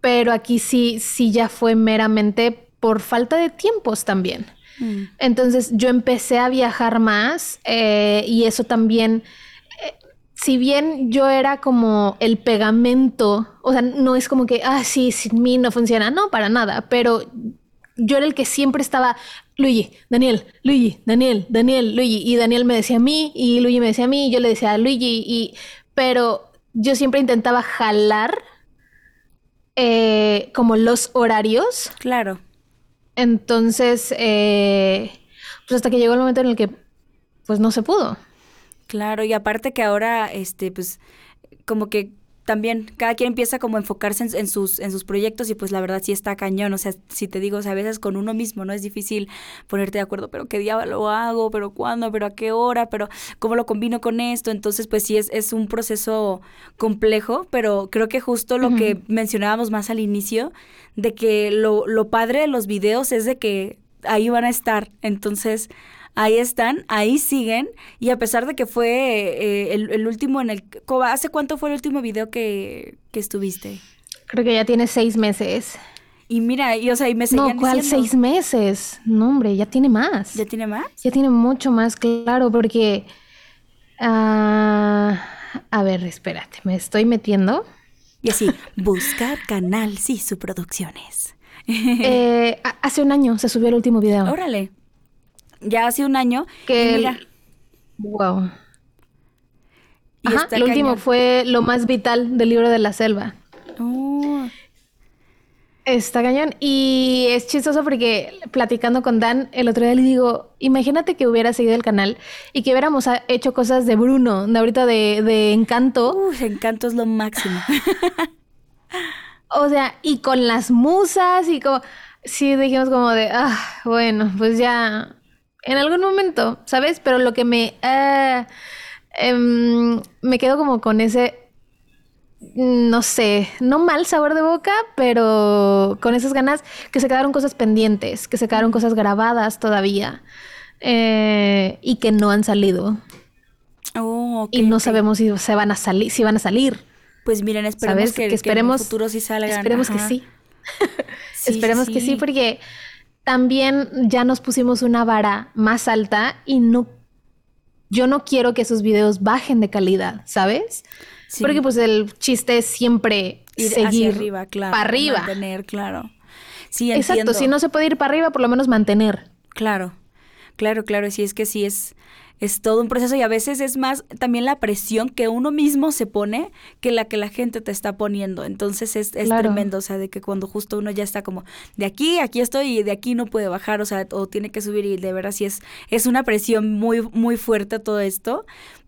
pero aquí sí, sí ya fue meramente por falta de tiempos también. Mm. Entonces yo empecé a viajar más eh, y eso también, eh, si bien yo era como el pegamento, o sea, no es como que, ah, sí, sin mí no funciona, no, para nada, pero yo era el que siempre estaba, Luigi, Daniel, Luigi, Daniel, Daniel, Luigi, y Daniel me decía a mí, y Luigi me decía a mí, y yo le decía a Luigi, y, pero yo siempre intentaba jalar eh, como los horarios. Claro. Entonces, eh, pues hasta que llegó el momento en el que, pues no se pudo. Claro, y aparte que ahora, este, pues, como que también cada quien empieza como a enfocarse en, sus, en sus proyectos y pues la verdad sí está cañón, o sea, si te digo, o sea, a veces con uno mismo no es difícil ponerte de acuerdo, pero qué día lo hago, pero cuándo, pero a qué hora, pero cómo lo combino con esto, entonces pues sí es, es un proceso complejo, pero creo que justo lo que mencionábamos más al inicio, de que lo, lo padre de los videos es de que ahí van a estar, entonces ahí están, ahí siguen, y a pesar de que fue eh, el, último en el... ¿Hace cuánto fue el último video que, estuviste? Creo que ya tiene seis meses. Y mira, y o sea, y me seguían No, ¿cuál seis meses? No, hombre, ya tiene más. ¿Ya tiene más? Ya tiene mucho más, claro, porque... Ah, a ver, espérate, me estoy metiendo. Y así, buscar canal Sisu Producciones. Eh, hace un año se subió el último video. Órale ya hace un año. Que mira. Wow. Y lo último fue lo más vital del libro de la selva. Oh. Está cañón. Y es chistoso porque platicando con Dan el otro día le digo, imagínate que hubiera seguido el canal y que hubiéramos hecho cosas de Bruno, de ahorita de, de Encanto. Uf, Encanto es lo máximo. o sea, y con las musas y como... Sí, dijimos como de, ah, bueno, pues ya en algún momento, ¿sabes? Pero lo que me... Eh, em, me quedo como con ese... No sé, no mal sabor de boca, pero con esas ganas que se quedaron cosas pendientes, que se quedaron cosas grabadas todavía eh, y que no han salido. Oh, y no sabemos si se van a salir, si van a salir. Pues miren, esperemos que, esperemos, en el futuro sí salgan. Esperemos que sí. esperemos que sí, porque también ya nos pusimos una vara más alta y no, yo no quiero que esos videos bajen de calidad, ¿sabes? Porque pues el chiste es siempre ir seguir arriba, claro, para arriba. Mantener, claro. Sí, Exacto, si no se puede ir para arriba, por lo menos mantener. Claro, claro, claro, sí es que sí es es todo un proceso y a veces es más también la presión que uno mismo se pone que la que la gente te está poniendo. Entonces es, es tremendo, o sea, de que cuando justo uno ya está como, de aquí, aquí estoy y de aquí no puede bajar, o sea, o tiene que subir y de verdad sí es, es una presión muy, muy fuerte todo esto,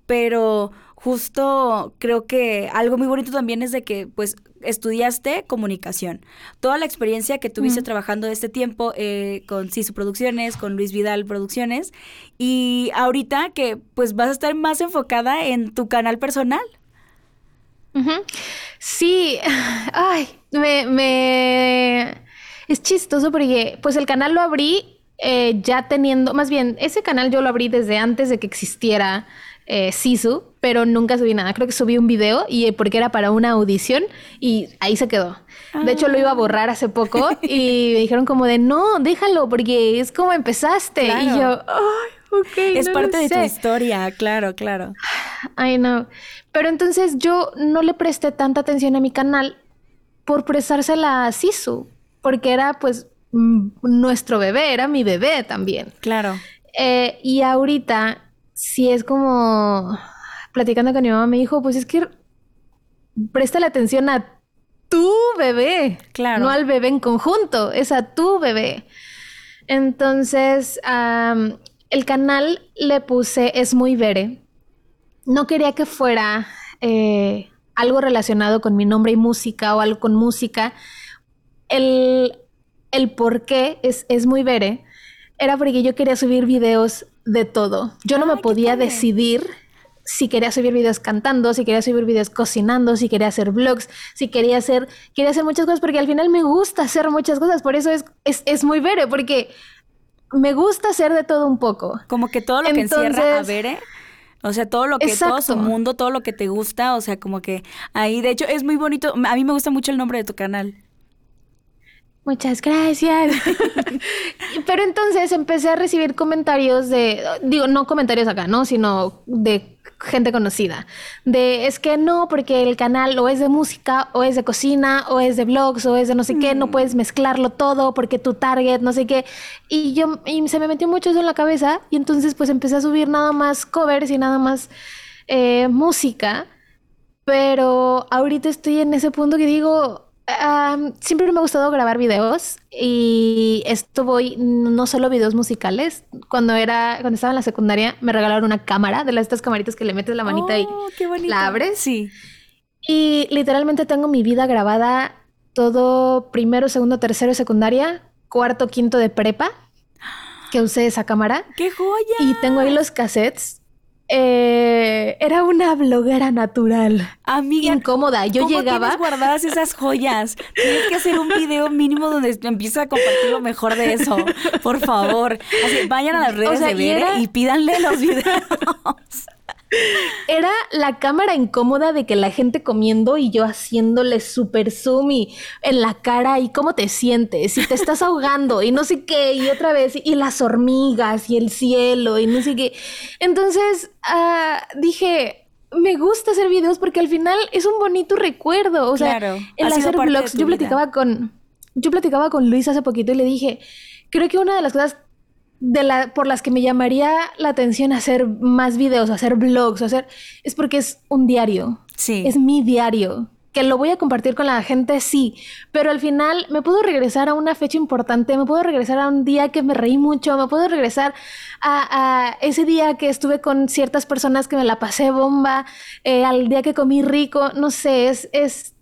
pero justo creo que algo muy bonito también es de que pues estudiaste comunicación. Toda la experiencia que tuviste trabajando este tiempo eh, con Sisu Producciones, con Luis Vidal Producciones, y ahorita que pues vas a estar más enfocada en tu canal personal. Sí, ay, me, me... Es chistoso porque pues el canal lo abrí eh, ya teniendo, más bien, ese canal yo lo abrí desde antes de que existiera eh, Sisu, pero nunca subí nada. Creo que subí un video y eh, porque era para una audición y ahí se quedó. De hecho, lo iba a borrar hace poco y me dijeron como de, no, déjalo porque es como empezaste. Y yo, ay, ok. Es parte de tu historia, claro, claro. Ay, no. Pero entonces yo no le presté tanta atención a mi canal por prestársela a Sisu, porque era pues nuestro bebé, era mi bebé también. Claro. Eh, y ahorita si es como platicando con mi mamá, me dijo, pues es que presta la atención a tu bebé, claro. no al bebé en conjunto, es a tu bebé. Entonces, el canal le puse Es muy Vere. No quería que fuera eh, algo relacionado con mi nombre y música o algo con música. El, el por qué es, es muy Vere era porque yo quería subir videos de todo. Yo no me podía decidir si quería subir videos cantando, si quería subir videos cocinando, si quería hacer vlogs, si quería hacer, quería hacer muchas cosas, porque al final me gusta hacer muchas cosas, por eso es, es, muy vere, porque me gusta hacer de todo un poco. Como que todo lo que encierra a Vere. O sea, todo lo que, todo su mundo, todo lo que te gusta, o sea, como que ahí, de hecho, es muy bonito. A mí me gusta mucho el nombre de tu canal. Muchas gracias. Pero entonces empecé a recibir comentarios de, digo, no comentarios acá, ¿no? Sino de gente conocida. De es que no, porque el canal o es de música, o es de cocina, o es de blogs, o es de no sé qué, no mm. puedes mezclarlo todo porque tu target, no sé qué. Y yo, y se me metió mucho eso en la cabeza, y entonces pues empecé a subir nada más covers y nada más eh, música. Pero ahorita estoy en ese punto que digo, siempre me ha gustado grabar videos y esto voy no solo videos musicales. Cuando era, cuando estaba en la secundaria, me regalaron una cámara de las estas camaritas que le metes la manita y oh, la abres. Sí. Y literalmente tengo mi vida grabada todo primero, segundo, tercero de secundaria, cuarto, quinto de prepa que usé esa cámara. ¡Qué joya! Y tengo ahí los cassettes eh, era una bloguera natural. Amiga. Incómoda. Yo ¿cómo llegaba. Tienes guardadas esas joyas. Tienes que hacer un video mínimo donde empieza a compartir lo mejor de eso. Por favor. Así, vayan a las redes de Bere y pídanle los videos. Era la cámara incómoda de que la gente comiendo y yo haciéndole super zoom y en la cara y cómo te sientes y te estás ahogando y no sé qué y otra vez y las hormigas y el cielo y no sé qué. Entonces ah, dije, me gusta hacer videos porque al final es un bonito recuerdo. O sea, en hacer vlogs, yo platicaba con, yo platicaba con Luis hace poquito y le dije, creo que una de las cosas de la, por las que me llamaría la atención hacer más videos, hacer vlogs, hacer, es porque es un diario. Sí. Es mi diario. Que lo voy a compartir con la gente, sí. Pero al final me puedo regresar a una fecha importante, me puedo regresar a un día que me reí mucho, me puedo regresar a, ese día que estuve con ciertas personas que me la pasé bomba, eh, al día que comí rico. No sé, es, es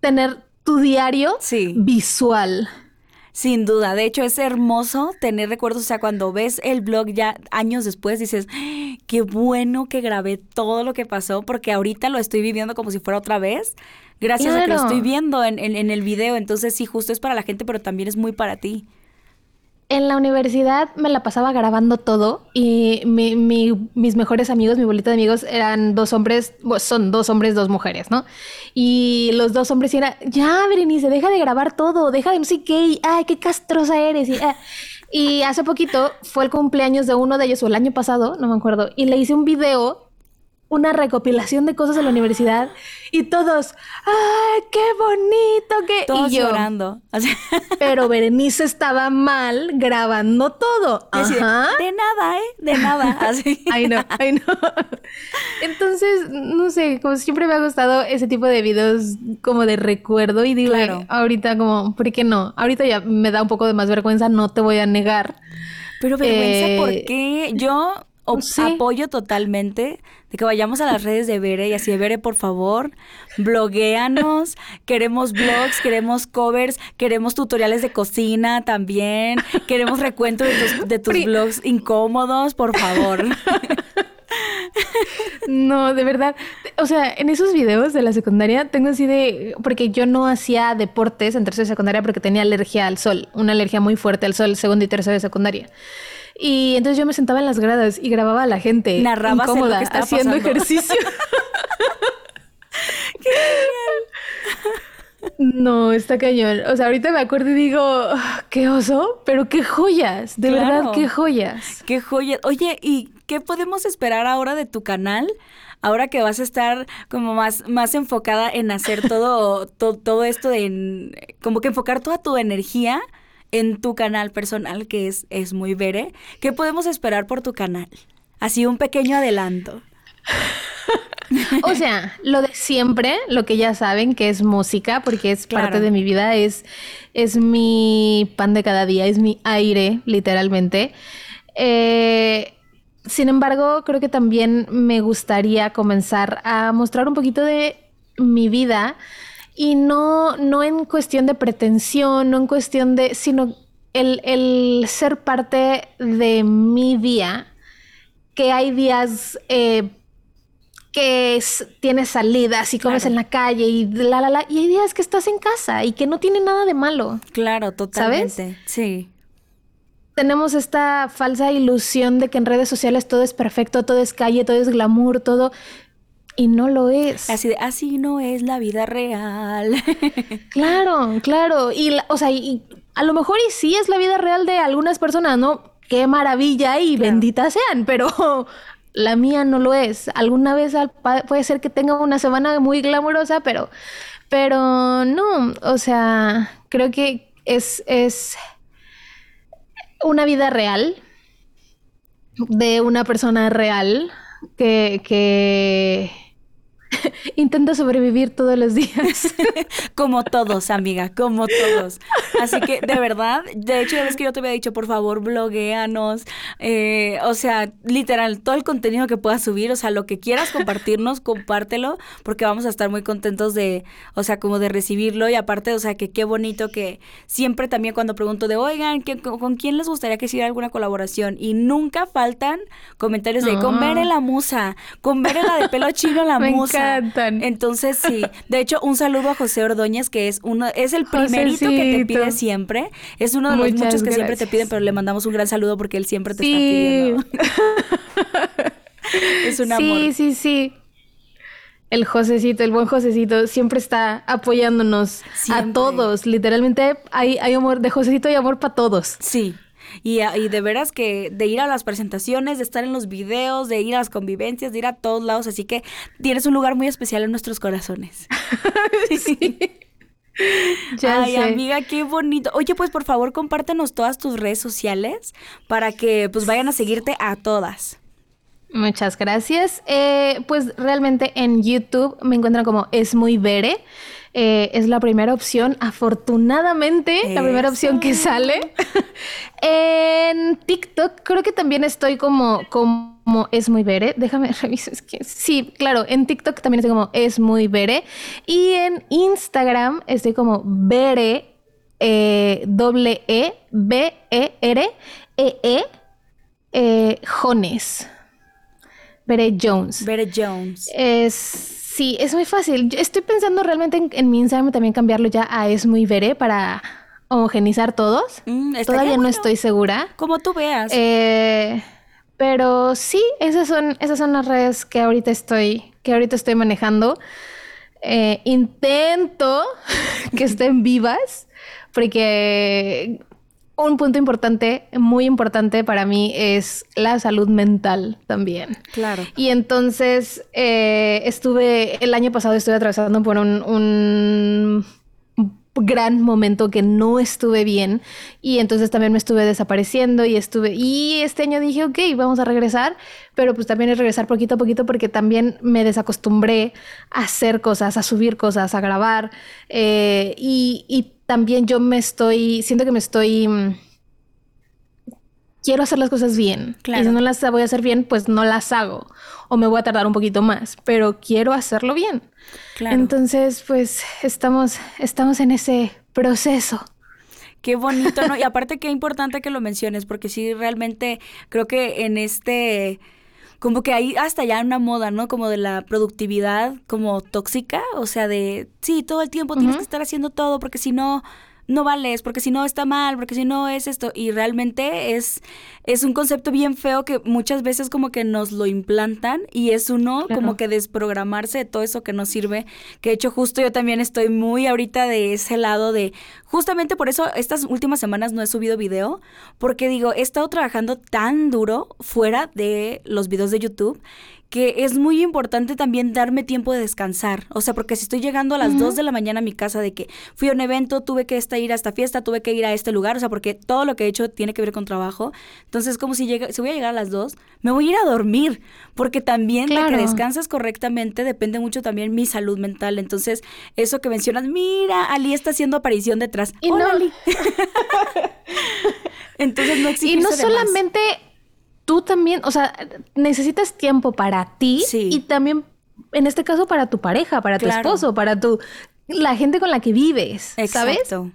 tener tu diario sí. visual. Sin duda, de hecho es hermoso tener recuerdos, o sea, cuando ves el blog ya años después dices, ¡Ah! qué bueno que grabé todo lo que pasó, porque ahorita lo estoy viviendo como si fuera otra vez, gracias a que lo estoy viendo en, en el video, entonces sí, justo es para la gente, pero también es muy para ti en la universidad me la pasaba grabando todo y mis mejores amigos, mi bolita de amigos eran dos hombres, son dos hombres, dos mujeres, ¿no? Y los dos hombres eran, ya, Berenice, deja de grabar todo, deja de no sé qué, ay, qué castrosa eres. Y, ah". y hace poquito fue el cumpleaños de uno de ellos, o el año pasado, no me acuerdo, y le hice un video una recopilación de cosas de la universidad y todos, ¡ay, qué bonito! que Todos llorando. pero Berenice estaba mal grabando todo. Ajá. de nada, ¿eh? De nada. Así. ay, no, ay, no. Entonces, no sé, como siempre me ha gustado ese tipo de videos como de recuerdo y digo, ahorita como, ¿por qué no? Ahorita ya me da un poco de más vergüenza, no te voy a negar. Pero vergüenza, ¿por eh, qué? Yo apoyo totalmente de que vayamos a las redes de Bere y así de Bere, por favor, blogueanos, queremos blogs, queremos covers, queremos tutoriales de cocina también, queremos recuento de tus, de tus blogs incómodos, por favor. No, de verdad. O sea, en esos videos de la secundaria tengo así de. Porque yo no hacía deportes en tercera de secundaria porque tenía alergia al sol, una alergia muy fuerte al sol, segundo y tercera de secundaria. Y entonces yo me sentaba en las gradas y grababa a la gente. Narraba incómoda, haciendo ejercicio. ¡Qué No, está cañón. O sea, ahorita me acuerdo y digo, qué oso, pero qué joyas, de verdad, qué joyas. Qué joyas. Oye, ¿y qué podemos esperar ahora de tu canal? Ahora que vas a estar como más, más enfocada en hacer todo, todo, todo esto de, como que enfocar toda tu energía en tu canal personal, que es, es muy Bere. ¿Qué podemos esperar por tu canal? Así un pequeño adelanto. o sea, lo de siempre, lo que ya saben, que es música, porque es parte de mi vida, es, es mi pan de cada día, es mi aire, literalmente. Eh, sin embargo, creo que también me gustaría comenzar a mostrar un poquito de mi vida y no, no en cuestión de pretensión, no en cuestión de, sino el, ser parte de mi día, que hay días eh, que tienes salidas y comes en la calle y la, la, la, y hay días que estás en casa y que no tiene nada de malo. Claro, totalmente. Sí. Tenemos esta falsa ilusión de que en redes sociales todo es perfecto, todo es calle, todo es glamour, todo y no lo es. Así de, así no es la vida real. claro, claro. Y, o sea, y, a lo mejor y sí es la vida real de algunas personas, ¿no? Qué maravilla y benditas sean, pero la mía no lo es. Alguna vez puede ser que tenga una semana muy glamurosa, pero, pero no, o sea, creo que es, es una vida real de una persona real que, que Intenta sobrevivir todos los días. como todos, amiga, como todos. Así que, de verdad, de hecho, ya ves que yo te había dicho, por favor, blogueanos. Eh, o sea, literal, todo el contenido que puedas subir, o sea, lo que quieras compartirnos, compártelo, porque vamos a estar muy contentos de, o sea, como de recibirlo. Y aparte, o sea, que qué bonito que siempre también cuando pregunto de, oigan, ¿con quién les gustaría que hiciera alguna colaboración? Y nunca faltan comentarios de, con Bere la musa, con Bere la de pelo chino la musa. Entonces, sí. De hecho, un saludo a José Ordóñez, que es uno, es el primerito que te pide siempre. Es uno de los muchos que siempre te piden, pero le mandamos un gran saludo porque él siempre te está pidiendo. es un amor. Sí, sí, sí. El Josecito, el buen Josecito, siempre está apoyándonos a todos. Literalmente hay, hay amor, de Josecito hay amor para todos. Sí, y, y, de veras que de ir a las presentaciones, de estar en los videos, de ir a las convivencias, de ir a todos lados. Así que tienes un lugar muy especial en nuestros corazones. sí. Ay, amiga, qué bonito. Oye, pues por favor, compártenos todas tus redes sociales para que pues vayan a seguirte a todas. Muchas gracias. Eh, pues realmente en YouTube me encuentran como Es Muy Vere. Eh, es la primera opción, afortunadamente, la primera opción que sale. en TikTok creo que también estoy como, como es muy vere. Déjame revisar. que sí, claro, en TikTok también estoy como es muy vere. Y en Instagram estoy como vere, eh, doble E, B, E, R, E, E, eh, Jones. Bere Jones. Bere Jones. Es Sí, es muy fácil. estoy pensando realmente en, mi Instagram también cambiarlo ya a es muy veré para homogenizar todos. Mm, Todavía no estoy segura. Como tú veas. Eh, pero sí, esas son, esas son las redes que ahorita estoy, que ahorita estoy manejando. Eh, intento que estén vivas, porque un punto importante, muy importante para mí es la salud mental también. Claro. Y entonces eh, estuve, el año pasado estuve atravesando por un, un gran momento que no estuve bien y entonces también me estuve desapareciendo y estuve y este año dije ok vamos a regresar pero pues también es regresar poquito a poquito porque también me desacostumbré a hacer cosas a subir cosas a grabar eh, y, y también yo me estoy, siento que me estoy... Mm, quiero hacer las cosas bien. Y si no las voy a hacer bien, pues no las hago. O me voy a tardar un poquito más. Pero quiero hacerlo bien. Entonces, pues estamos, estamos en ese proceso. Qué bonito, ¿no? Y aparte qué importante que lo menciones, porque sí, realmente creo que en este como que hay hasta ya una moda, ¿no? Como de la productividad como tóxica, o sea, de, sí, todo el tiempo tienes que estar haciendo todo porque si no, no vales, porque si no está mal, porque si no es esto. Y realmente es, es un concepto bien feo que muchas veces como que nos lo implantan y es uno como que desprogramarse de todo eso que nos sirve. Que de hecho justo yo también estoy muy ahorita de ese lado de, justamente por eso estas últimas semanas no he subido video, porque digo, he estado trabajando tan duro fuera de los videos de YouTube que es muy importante también darme tiempo de descansar. O sea, porque si estoy llegando a las 2 de la mañana a mi casa de que fui a un evento, tuve que ir a esta fiesta, tuve que ir a este lugar, o sea, porque todo lo que he hecho tiene que ver con trabajo. Entonces, como si, llega, si voy a llegar a las 2, me voy a ir a dormir, porque también de que descansas correctamente depende mucho también mi salud mental. Entonces, eso que mencionas, mira, Ali está haciendo aparición detrás. Y no. Ali. Entonces, no existe. Y no solamente tú también, o sea, necesitas tiempo para ti y también, en este caso, para tu pareja, para tu esposo, para tu la gente con la que vives, Exacto.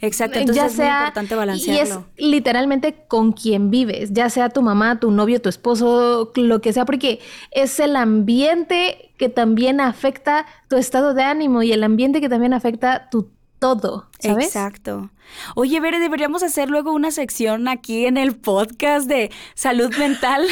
Exacto, entonces es muy importante balancearlo. Y es literalmente con quien vives, ya sea tu mamá, tu novio, tu esposo, lo que sea, porque es el ambiente que también afecta tu estado de ánimo y el ambiente que también afecta tu todo, ¿sabes? Exacto. Oye, Bere, deberíamos hacer luego una sección aquí en el podcast de salud mental.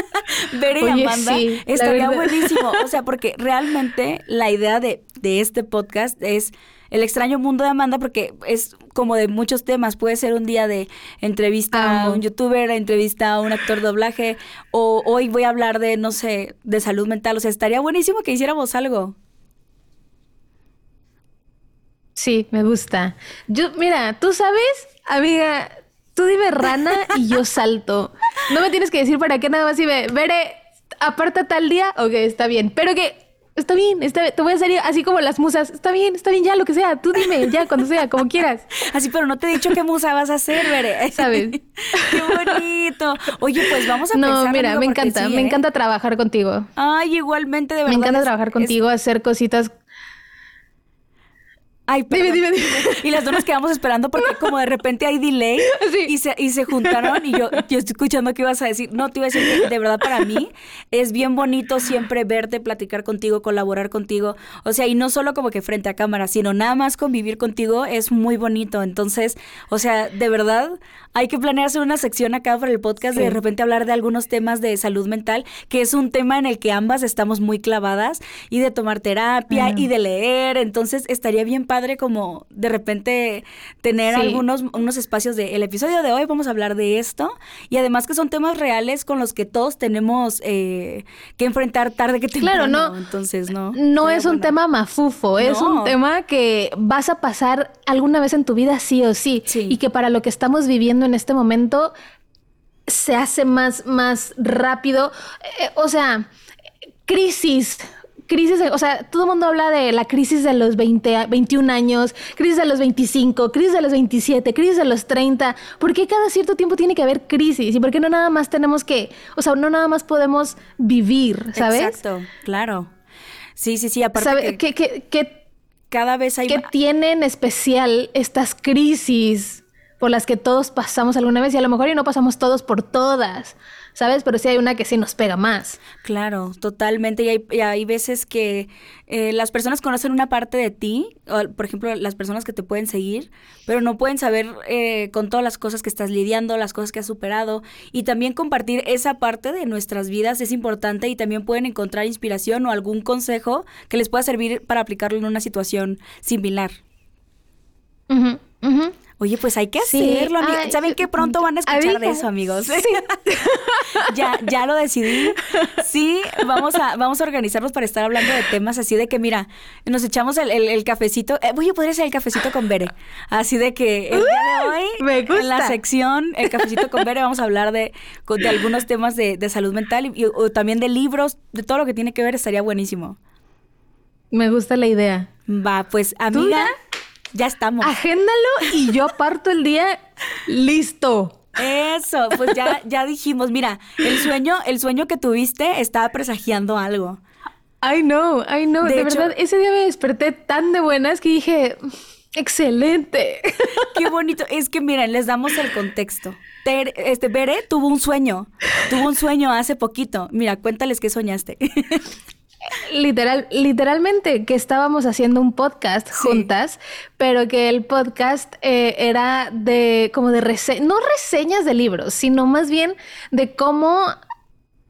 Bere y Amanda. estaría buenísimo. O sea, porque realmente la idea de de este podcast es el extraño mundo de Amanda porque es como de muchos temas. Puede ser un día de entrevista a un youtuber, entrevista a un actor de doblaje, o hoy voy a hablar de, no sé, de salud mental. O sea, estaría buenísimo que hiciéramos algo. Sí, me gusta. Yo, mira, tú sabes, amiga, tú dime rana y yo salto. No me tienes que decir para qué nada más y me veré, aparta tal día, ok, está bien. Pero que está bien, está te voy a salir así como las musas, está bien, está bien, ya lo que sea, tú dime, ya cuando sea, como quieras. Así, pero no te he dicho qué musa vas a hacer, Veré. ¿Sabes? qué bonito. Oye, pues vamos a No, mira, me encanta, me ¿eh? encanta trabajar contigo. Ay, igualmente, de verdad. Me encanta trabajar contigo, hacer cositas Ay, dime, dime, dime. Y las dos nos quedamos esperando porque como de repente hay delay y, se, y se juntaron y yo, yo estoy escuchando qué ibas a decir. No, te iba a decir que de verdad para mí es bien bonito siempre verte, platicar contigo, colaborar contigo. O sea, y no solo como que frente a cámara, sino nada más convivir contigo es muy bonito. Entonces, o sea, de verdad hay que planearse una sección acá para el podcast de de repente hablar de algunos temas de salud mental, que es un tema en el que ambas estamos muy clavadas y de tomar terapia y de leer. Entonces, estaría bien padre como de repente tener algunos unos espacios de el episodio de hoy vamos a hablar de esto y además que son temas reales con los que todos tenemos eh, que enfrentar tarde que temprano. Claro, no. Entonces, no. No es un tema mafufo, es un tema que vas a pasar alguna vez en tu vida sí o sí, y que para lo que estamos viviendo en este momento se hace más, más rápido. Eh, o sea, crisis, crisis, o sea, todo el mundo habla de la crisis de los 20, 21 años, crisis de los 25, crisis de los 27, crisis de los 30. ¿Por qué cada cierto tiempo tiene que haber crisis? ¿Y por qué no nada más tenemos que, o sea, no nada más podemos vivir, ¿sabes? Exacto, claro. Sí, sí, sí, aparte que, que, cada vez hay... ¿Qué tienen especial estas crisis por las que todos pasamos alguna vez y a lo mejor y no pasamos todos por todas? ¿Sabes? Pero sí hay una que sí nos pega más. Claro, totalmente. Y hay, hay veces que eh, las personas conocen una parte de ti, o, por ejemplo, las personas que te pueden seguir, pero no pueden saber eh, con todas las cosas que estás lidiando, las cosas que has superado. Y también compartir esa parte de nuestras vidas es importante y también pueden encontrar inspiración o algún consejo que les pueda servir para aplicarlo en una situación similar. Oye, pues hay que hacerlo. ¿Saben que pronto van a escuchar de eso, amigos? ya, ya lo decidí. Sí, vamos a, vamos a organizarnos para estar hablando de temas así de que, mira, nos echamos el, cafecito. Eh, voy a poder hacer el cafecito con Bere. Así de que el día de hoy, en la sección, el cafecito con Bere, vamos a hablar de, de algunos temas de, salud mental y, o también de libros, de todo lo que tiene que ver, estaría buenísimo. Me gusta la idea. Va, pues amiga. Ya estamos. Agéndalo y yo parto el día listo. Eso, pues ya, ya dijimos, mira, el sueño, el sueño que tuviste estaba presagiando algo. I know, I know. De, verdad, ese día me desperté tan de buenas que dije, excelente. Qué bonito. Es que miren, les damos el contexto. este, Bere tuvo un sueño. Tuvo un sueño hace poquito. Mira, cuéntales qué soñaste. Literal, literalmente que estábamos haciendo un podcast juntas, pero que el podcast eh, era de como de no reseñas de libros, sino más bien de cómo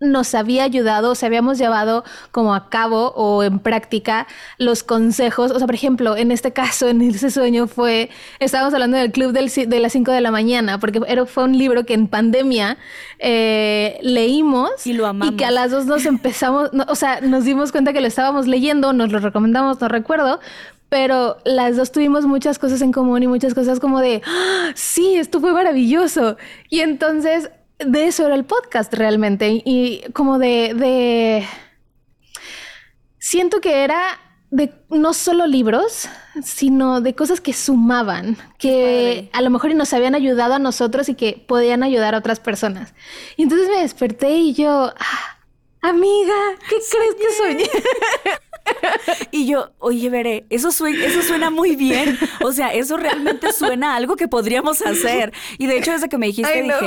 nos había ayudado, o se habíamos llevado como a cabo o en práctica los consejos. O sea, por ejemplo, en este caso, en ese sueño fue, estábamos hablando del club del, de las 5 de la mañana, porque era, fue un libro que en pandemia eh, leímos y, lo amamos. y que a las dos nos empezamos, o sea, nos dimos cuenta que lo estábamos leyendo, nos lo recomendamos, no recuerdo, pero las dos tuvimos muchas cosas en común y muchas cosas como de, ¡Ah, sí, esto fue maravilloso. Y entonces de eso era el podcast realmente. Y como de, de... Siento que era de no solo libros, sino de cosas que sumaban, que a lo mejor nos habían ayudado a nosotros y que podían ayudar a otras personas. Y entonces me desperté y yo, ah, amiga, ¿qué crees que soñé? Y yo, oye, veré, eso, eso suena muy bien. O sea, eso realmente suena a algo que podríamos hacer. Y de hecho, desde que me dijiste, dije,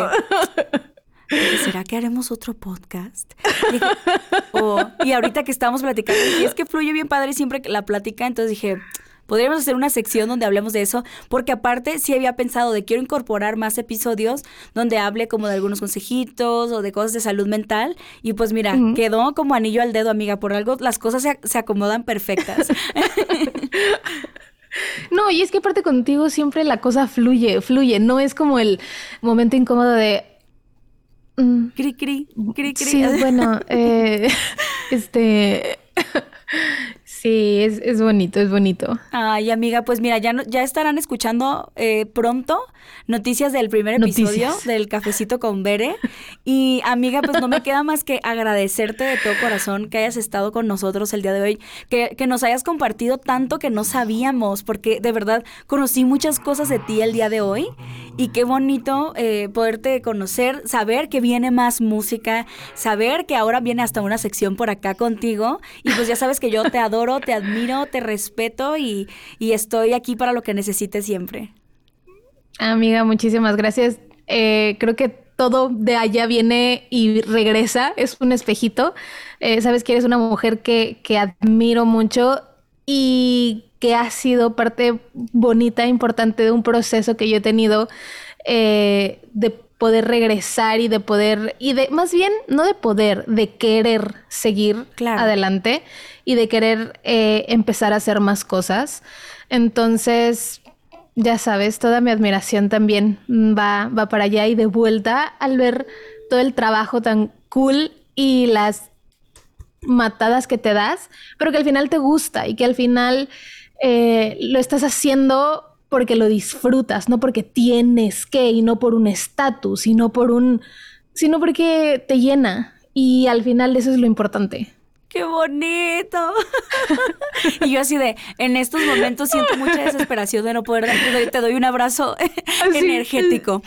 ¿será que haremos otro podcast? Y, y ahorita que estamos platicando, y es que fluye bien padre siempre la plática, entonces dije, podríamos hacer una sección donde hablemos de eso, porque aparte sí había pensado de quiero incorporar más episodios donde hable como de algunos consejitos o de cosas de salud mental. Y pues mira, quedó como anillo al dedo, amiga, por algo las cosas se, se acomodan perfectas. No, y es que aparte contigo siempre la cosa fluye, fluye, no es como el momento incómodo de... Mm, cri, cri, cri, cri. Sí, bueno, eh, este... Sí, es, es, bonito, es bonito. Ay, amiga, pues mira, ya, ya estarán escuchando eh, pronto noticias del primer episodio del Cafecito con Bere. Y amiga, pues no me queda más que agradecerte de todo corazón que hayas estado con nosotros el día de hoy, que, que nos hayas compartido tanto que no sabíamos, porque de verdad conocí muchas cosas de ti el día de hoy. Y qué bonito eh, poderte conocer, saber que viene más música, saber que ahora viene hasta una sección por acá contigo. Y pues ya sabes que yo te adoro, te admiro, te respeto y, estoy aquí para lo que necesites siempre. Amiga, muchísimas gracias. Eh, creo que todo de allá viene y regresa, es un espejito. Eh, sabes que eres una mujer que, que admiro mucho y que ha sido parte bonita, importante de un proceso que yo he tenido eh, de poder regresar y de poder, y de, más bien, no de poder, de querer seguir adelante y de querer eh, empezar a hacer más cosas. Entonces, ya sabes, toda mi admiración también va, va para allá y de vuelta al ver todo el trabajo tan cool y las matadas que te das, pero que al final te gusta y que al final eh, lo estás haciendo porque lo disfrutas, no porque tienes que y no por un estatus, sino por un, sino porque te llena y al final eso es lo importante qué bonito. y yo así de, en estos momentos siento mucha desesperación de no poder darte, te doy un abrazo energético.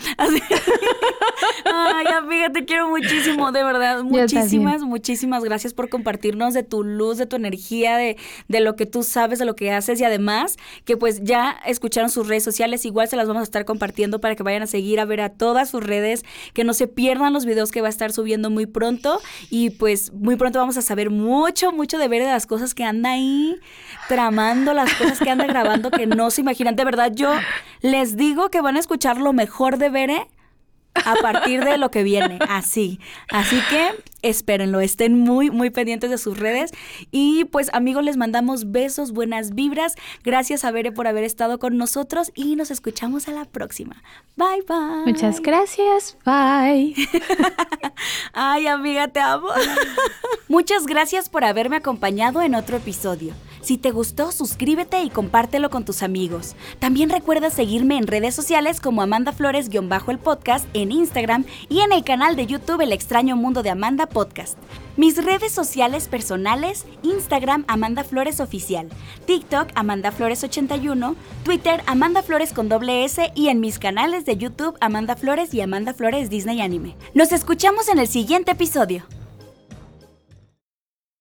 Ay, amiga, te quiero muchísimo, de verdad. Muchísimas, muchísimas gracias por compartirnos de tu luz, de tu energía, de, de lo que tú sabes, de lo que haces y además que pues ya escucharon sus redes sociales, igual se las vamos a estar compartiendo para que vayan a seguir a ver a todas sus redes, que no se pierdan los videos que va a estar subiendo muy pronto y pues muy pronto vamos a saber mucho mucho, mucho de ver de las cosas que anda ahí tramando, las cosas que anda grabando que no se imaginan. De verdad, yo les digo que van a escuchar lo mejor de Bere a partir de lo que viene, así. Así que espérenlo, estén muy, muy pendientes de sus redes. Y pues amigos, les mandamos besos, buenas vibras. Gracias a Bere por haber estado con nosotros y nos escuchamos a la próxima. Bye, bye. Muchas gracias, bye. Ay, amiga, te amo. Muchas gracias por haberme acompañado en otro episodio. Si te gustó, suscríbete y compártelo con tus amigos. También recuerda seguirme en redes sociales como Amanda Flores-el podcast en Instagram y en el canal de YouTube El extraño mundo de Amanda Podcast. Mis redes sociales personales, Instagram Amanda Flores Oficial, TikTok Amanda Flores 81, Twitter Amanda Flores con doble S y en mis canales de YouTube Amanda Flores y Amanda Flores Disney Anime. Nos escuchamos en el siguiente episodio.